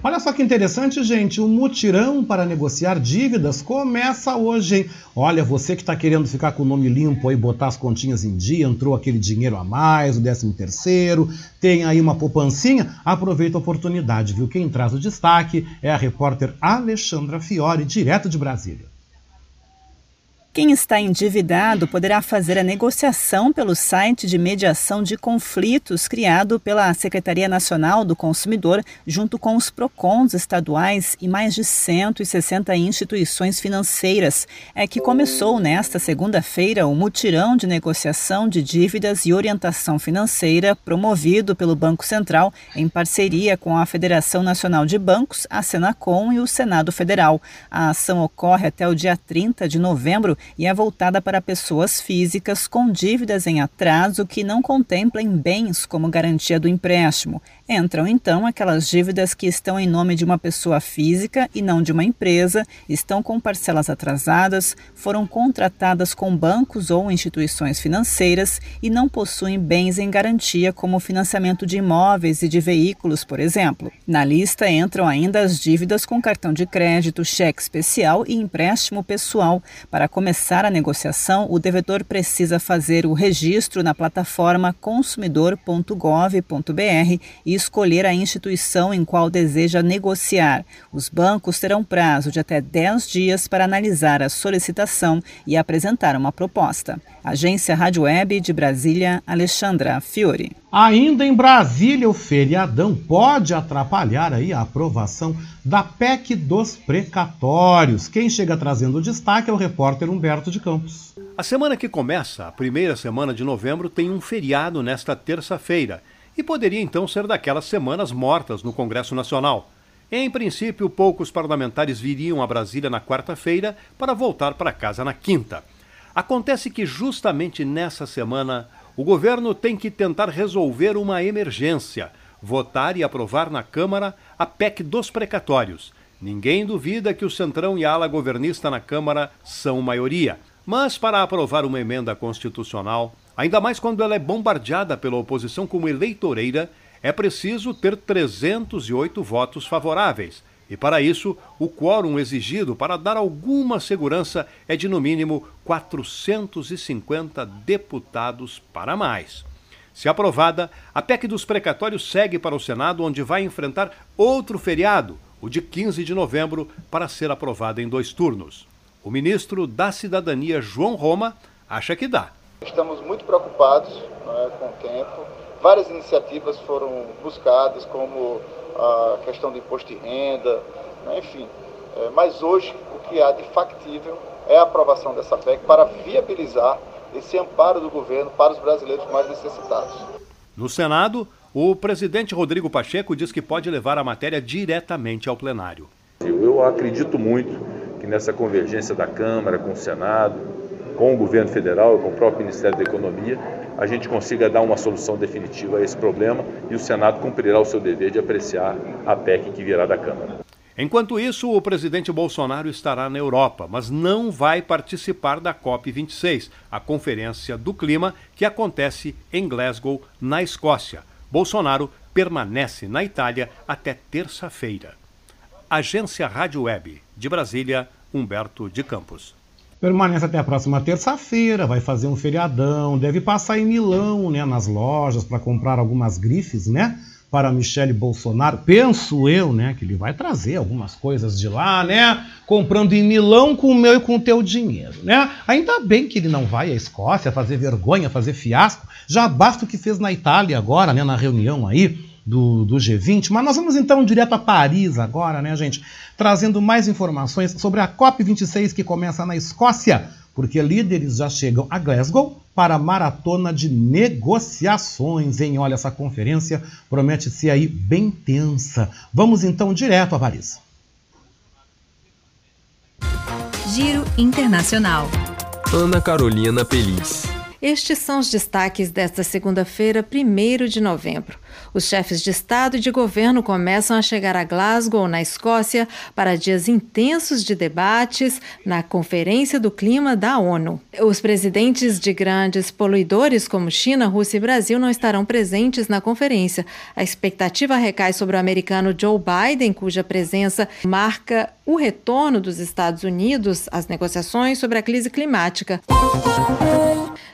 Olha só que interessante, gente. O mutirão para negociar dívidas começa hoje, hein? Olha, você que está querendo ficar com o nome limpo aí, botar as continhas em dia, entrou aquele dinheiro a mais, o 13 terceiro, tem aí uma poupancinha, aproveita a oportunidade, viu? Quem traz o destaque é a repórter Alexandra Fiore, direto de Brasília. Quem está endividado poderá fazer a negociação pelo site de mediação de conflitos criado pela Secretaria Nacional do Consumidor, junto com os PROCONs estaduais e mais de 160 instituições financeiras. É que começou nesta segunda-feira o mutirão de negociação de dívidas e orientação financeira promovido pelo Banco Central em parceria com a Federação Nacional de Bancos, a Senacom e o Senado Federal. A ação ocorre até o dia 30 de novembro e é voltada para pessoas físicas com dívidas em atraso que não contemplem bens como garantia do empréstimo. Entram então aquelas dívidas que estão em nome de uma pessoa física e não de uma empresa, estão com parcelas atrasadas, foram contratadas com bancos ou instituições financeiras e não possuem bens em garantia, como financiamento de imóveis e de veículos, por exemplo. Na lista entram ainda as dívidas com cartão de crédito, cheque especial e empréstimo pessoal. Para começar a negociação, o devedor precisa fazer o registro na plataforma consumidor.gov.br e escolher a instituição em qual deseja negociar. Os bancos terão prazo de até 10 dias para analisar a solicitação e apresentar uma proposta. Agência Rádio Web de Brasília, Alexandra Fiore. Ainda em Brasília, o feriadão pode atrapalhar aí a aprovação da PEC dos precatórios. Quem chega trazendo o destaque é o repórter Humberto de Campos. A semana que começa, a primeira semana de novembro, tem um feriado nesta terça-feira e poderia então ser daquelas semanas mortas no Congresso Nacional. Em princípio, poucos parlamentares viriam a Brasília na quarta-feira para voltar para casa na quinta. Acontece que justamente nessa semana o governo tem que tentar resolver uma emergência, votar e aprovar na Câmara a PEC dos precatórios. Ninguém duvida que o Centrão e a ala governista na Câmara são maioria. Mas para aprovar uma emenda constitucional, Ainda mais quando ela é bombardeada pela oposição como eleitoreira, é preciso ter 308 votos favoráveis. E para isso, o quórum exigido para dar alguma segurança é de no mínimo 450 deputados para mais. Se aprovada, a PEC dos precatórios segue para o Senado, onde vai enfrentar outro feriado, o de 15 de novembro, para ser aprovada em dois turnos. O ministro da Cidadania, João Roma, acha que dá. Estamos muito preocupados é, com o tempo. Várias iniciativas foram buscadas, como a questão do imposto de renda, né, enfim. É, mas hoje o que há de factível é a aprovação dessa PEC para viabilizar esse amparo do governo para os brasileiros mais necessitados. No Senado, o presidente Rodrigo Pacheco diz que pode levar a matéria diretamente ao plenário. Eu acredito muito que nessa convergência da Câmara com o Senado, com o governo federal com o próprio Ministério da Economia, a gente consiga dar uma solução definitiva a esse problema e o Senado cumprirá o seu dever de apreciar a PEC que virá da Câmara. Enquanto isso, o presidente Bolsonaro estará na Europa, mas não vai participar da COP26, a Conferência do Clima que acontece em Glasgow, na Escócia. Bolsonaro permanece na Itália até terça-feira. Agência Rádio Web, de Brasília, Humberto de Campos. Permanece até a próxima terça-feira, vai fazer um feriadão, deve passar em Milão, né, nas lojas para comprar algumas grifes, né? para Michele Bolsonaro. Penso eu, né, que ele vai trazer algumas coisas de lá, né, comprando em Milão com o meu e com o teu dinheiro, né? Ainda bem que ele não vai à Escócia fazer vergonha, fazer fiasco. Já basta o que fez na Itália agora, né, na reunião aí do, do G20. Mas nós vamos então direto a Paris agora, né, gente, trazendo mais informações sobre a COP26 que começa na Escócia porque líderes já chegam a Glasgow para a maratona de negociações, hein? Olha, essa conferência promete ser aí bem tensa. Vamos então direto a Paris. Giro Internacional. Ana Carolina Pelis. Estes são os destaques desta segunda-feira, 1 de novembro. Os chefes de Estado e de governo começam a chegar a Glasgow, na Escócia, para dias intensos de debates na Conferência do Clima da ONU. Os presidentes de grandes poluidores como China, Rússia e Brasil não estarão presentes na conferência. A expectativa recai sobre o americano Joe Biden, cuja presença marca o retorno dos Estados Unidos às negociações sobre a crise climática.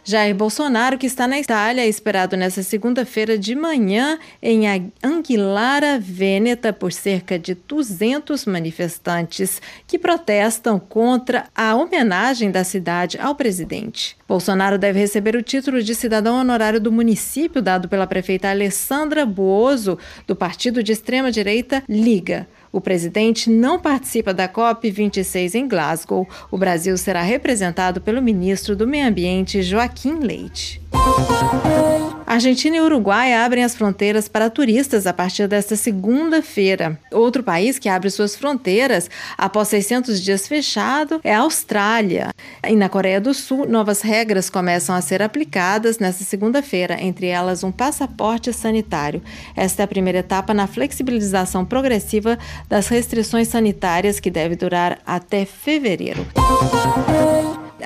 Jair Bolsonaro, que está na Itália, é esperado nesta segunda-feira de manhã em Anguillara Vêneta por cerca de 200 manifestantes que protestam contra a homenagem da cidade ao presidente. Bolsonaro deve receber o título de cidadão honorário do município dado pela prefeita Alessandra Buoso, do partido de extrema-direita Liga. O presidente não participa da COP26 em Glasgow. O Brasil será representado pelo ministro do Meio Ambiente, Joaquim Leite. Argentina e Uruguai abrem as fronteiras para turistas a partir desta segunda-feira. Outro país que abre suas fronteiras após 600 dias fechado é a Austrália. E na Coreia do Sul, novas regras começam a ser aplicadas nesta segunda-feira, entre elas um passaporte sanitário. Esta é a primeira etapa na flexibilização progressiva das restrições sanitárias que deve durar até fevereiro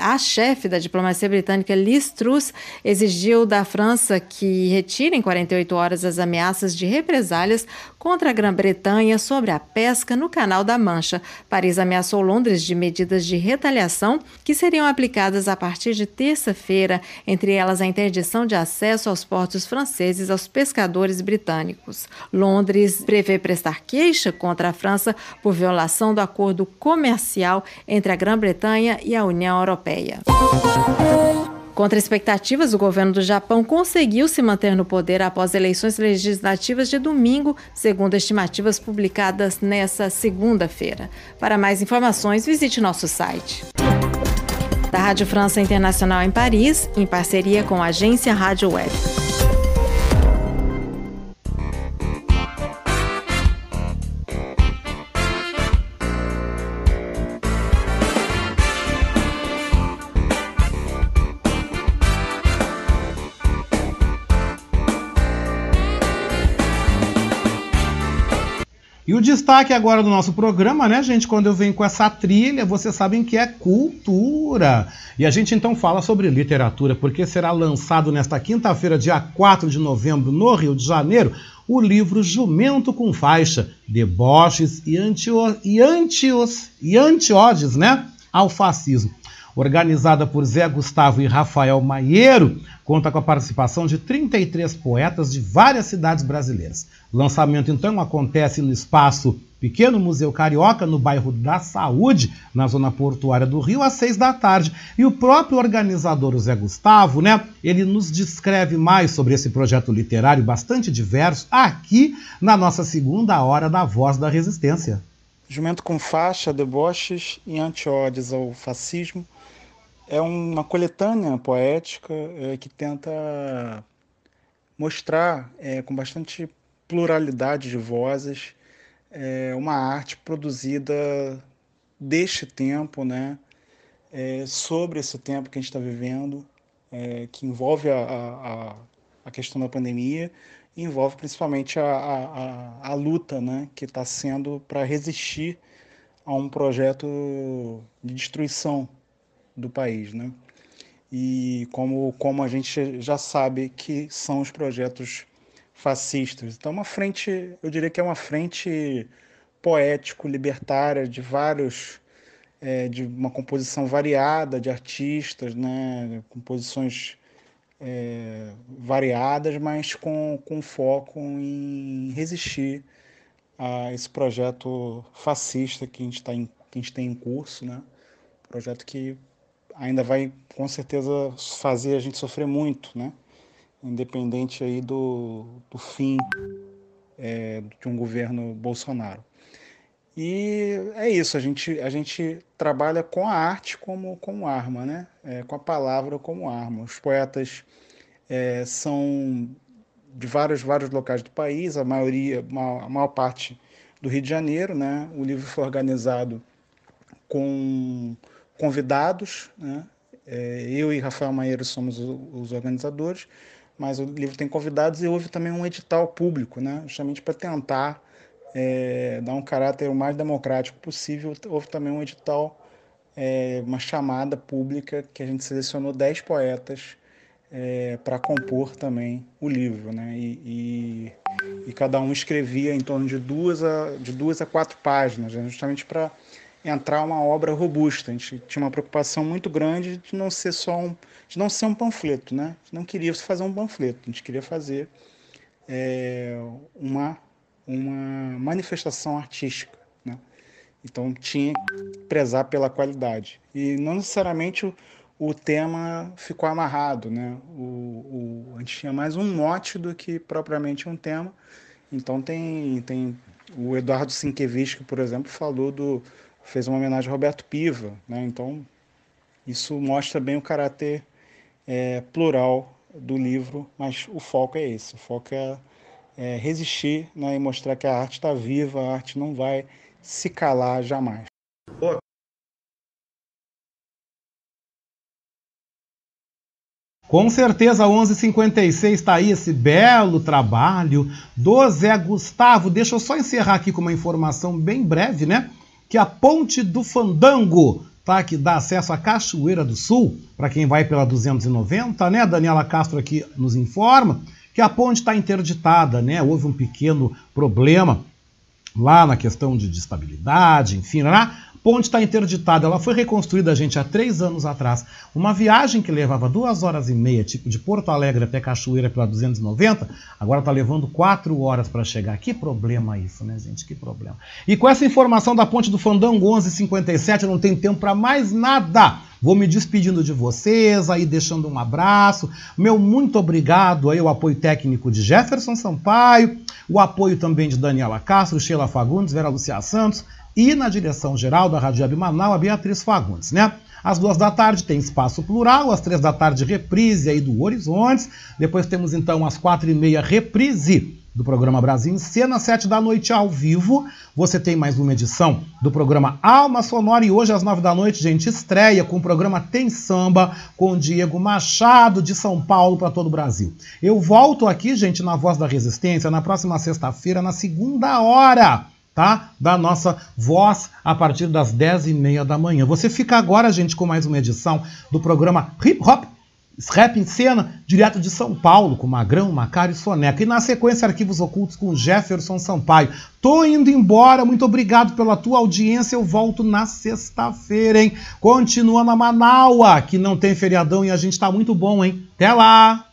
a chefe da diplomacia britânica, Liz Truss, exigiu da França que retire em 48 horas as ameaças de represálias contra a Grã-Bretanha sobre a pesca no Canal da Mancha. Paris ameaçou Londres de medidas de retaliação que seriam aplicadas a partir de terça-feira, entre elas a interdição de acesso aos portos franceses aos pescadores britânicos. Londres prevê prestar queixa contra a França por violação do acordo comercial entre a Grã-Bretanha e a União Europeia. Contra expectativas, o governo do Japão conseguiu se manter no poder após eleições legislativas de domingo, segundo estimativas publicadas nesta segunda-feira. Para mais informações, visite nosso site. Da Rádio França Internacional em Paris, em parceria com a agência Rádio Web. E o destaque agora do nosso programa, né, gente? Quando eu venho com essa trilha, vocês sabem que é cultura. E a gente então fala sobre literatura, porque será lançado nesta quinta-feira, dia 4 de novembro, no Rio de Janeiro, o livro Jumento com Faixa, Deboches e, antio, e, antios, e né, ao Fascismo organizada por Zé Gustavo e Rafael Maieiro, conta com a participação de 33 poetas de várias cidades brasileiras. Lançamento, então, acontece no espaço Pequeno Museu Carioca, no bairro da Saúde, na zona portuária do Rio, às seis da tarde. E o próprio organizador, o Zé Gustavo, né, ele nos descreve mais sobre esse projeto literário bastante diverso aqui na nossa segunda hora da Voz da Resistência. Jumento com faixa, deboches e antiódios ao fascismo é uma coletânea poética é, que tenta mostrar é, com bastante pluralidade de vozes é, uma arte produzida deste tempo, né, é, sobre esse tempo que a gente está vivendo, é, que envolve a, a, a, questão da pandemia envolve principalmente a, a luta né, que está sendo para resistir a um projeto de destruição do país. Né? E como, como a gente já sabe que são os projetos fascistas. Então, uma frente, eu diria que é uma frente poético-libertária de vários é, de uma composição variada de artistas, né, composições é, variadas, mas com, com foco em resistir a esse projeto fascista que a gente, tá em, que a gente tem em curso, né? projeto que ainda vai com certeza fazer a gente sofrer muito, né? Independente aí do, do fim é, de um governo Bolsonaro. E é isso, a gente, a gente trabalha com a arte como, como arma, né? É, com a palavra como arma. Os poetas é, são de vários, vários locais do país, a maioria, a maior parte do Rio de Janeiro, né? O livro foi organizado com convidados, né? É, eu e Rafael Maieiro somos os organizadores, mas o livro tem convidados e houve também um edital público, né? Justamente para tentar é, dar um caráter o mais democrático possível. Houve também um edital, é, uma chamada pública, que a gente selecionou 10 poetas é, para compor também o livro. Né? E, e, e, cada um escrevia em torno de duas a, de duas a quatro páginas, né? justamente para entrar uma obra robusta. A gente tinha uma preocupação muito grande de não ser só um, de não ser um panfleto, né? Não queria fazer um panfleto, a gente queria fazer é, uma uma manifestação artística. Né? Então tinha que prezar pela qualidade. E não necessariamente o, o tema ficou amarrado. Né? O, o, a gente tinha mais um mote do que propriamente um tema. Então tem, tem o Eduardo Sienkiewicz, por exemplo, falou do fez uma homenagem a Roberto Piva, né? Então isso mostra bem o caráter é, plural do livro, mas o foco é esse, o foco é é, resistir né, e mostrar que a arte está viva, a arte não vai se calar jamais. Com certeza, 11:56 está aí esse belo trabalho do Zé Gustavo. Deixa eu só encerrar aqui com uma informação bem breve, né? Que a Ponte do Fandango, tá? Que dá acesso à Cachoeira do Sul, para quem vai pela 290, né? Daniela Castro aqui nos informa que a ponte está interditada, né? Houve um pequeno problema lá na questão de, de estabilidade, enfim, né? Ponte está interditada. Ela foi reconstruída, gente, há três anos atrás. Uma viagem que levava duas horas e meia, tipo de Porto Alegre até Cachoeira pela 290, agora está levando quatro horas para chegar. Que problema isso, né, gente? Que problema. E com essa informação da ponte do Fandango 1157, não tem tempo para mais nada. Vou me despedindo de vocês, aí deixando um abraço. Meu muito obrigado aí o apoio técnico de Jefferson Sampaio, o apoio também de Daniela Castro, Sheila Fagundes, Vera Lucia Santos e na direção geral da Rádio Web Manaus, a Beatriz Fagundes, né? Às duas da tarde tem espaço plural, às três da tarde reprise aí do Horizontes, depois temos então às quatro e meia reprise do programa Brasil em Cena, sete da noite ao vivo. Você tem mais uma edição do programa Alma Sonora e hoje às nove da noite, gente, estreia com o programa Tem Samba com Diego Machado de São Paulo para todo o Brasil. Eu volto aqui, gente, na Voz da Resistência na próxima sexta-feira, na segunda hora. Tá? Da nossa voz a partir das dez e meia da manhã. Você fica agora, gente, com mais uma edição do programa Hip Hop Rap em cena, direto de São Paulo, com Magrão, Macário e Soneca. E na sequência, Arquivos Ocultos com Jefferson Sampaio. Tô indo embora, muito obrigado pela tua audiência. Eu volto na sexta-feira, hein? Continua na Manaua, que não tem feriadão e a gente tá muito bom, hein? Até lá!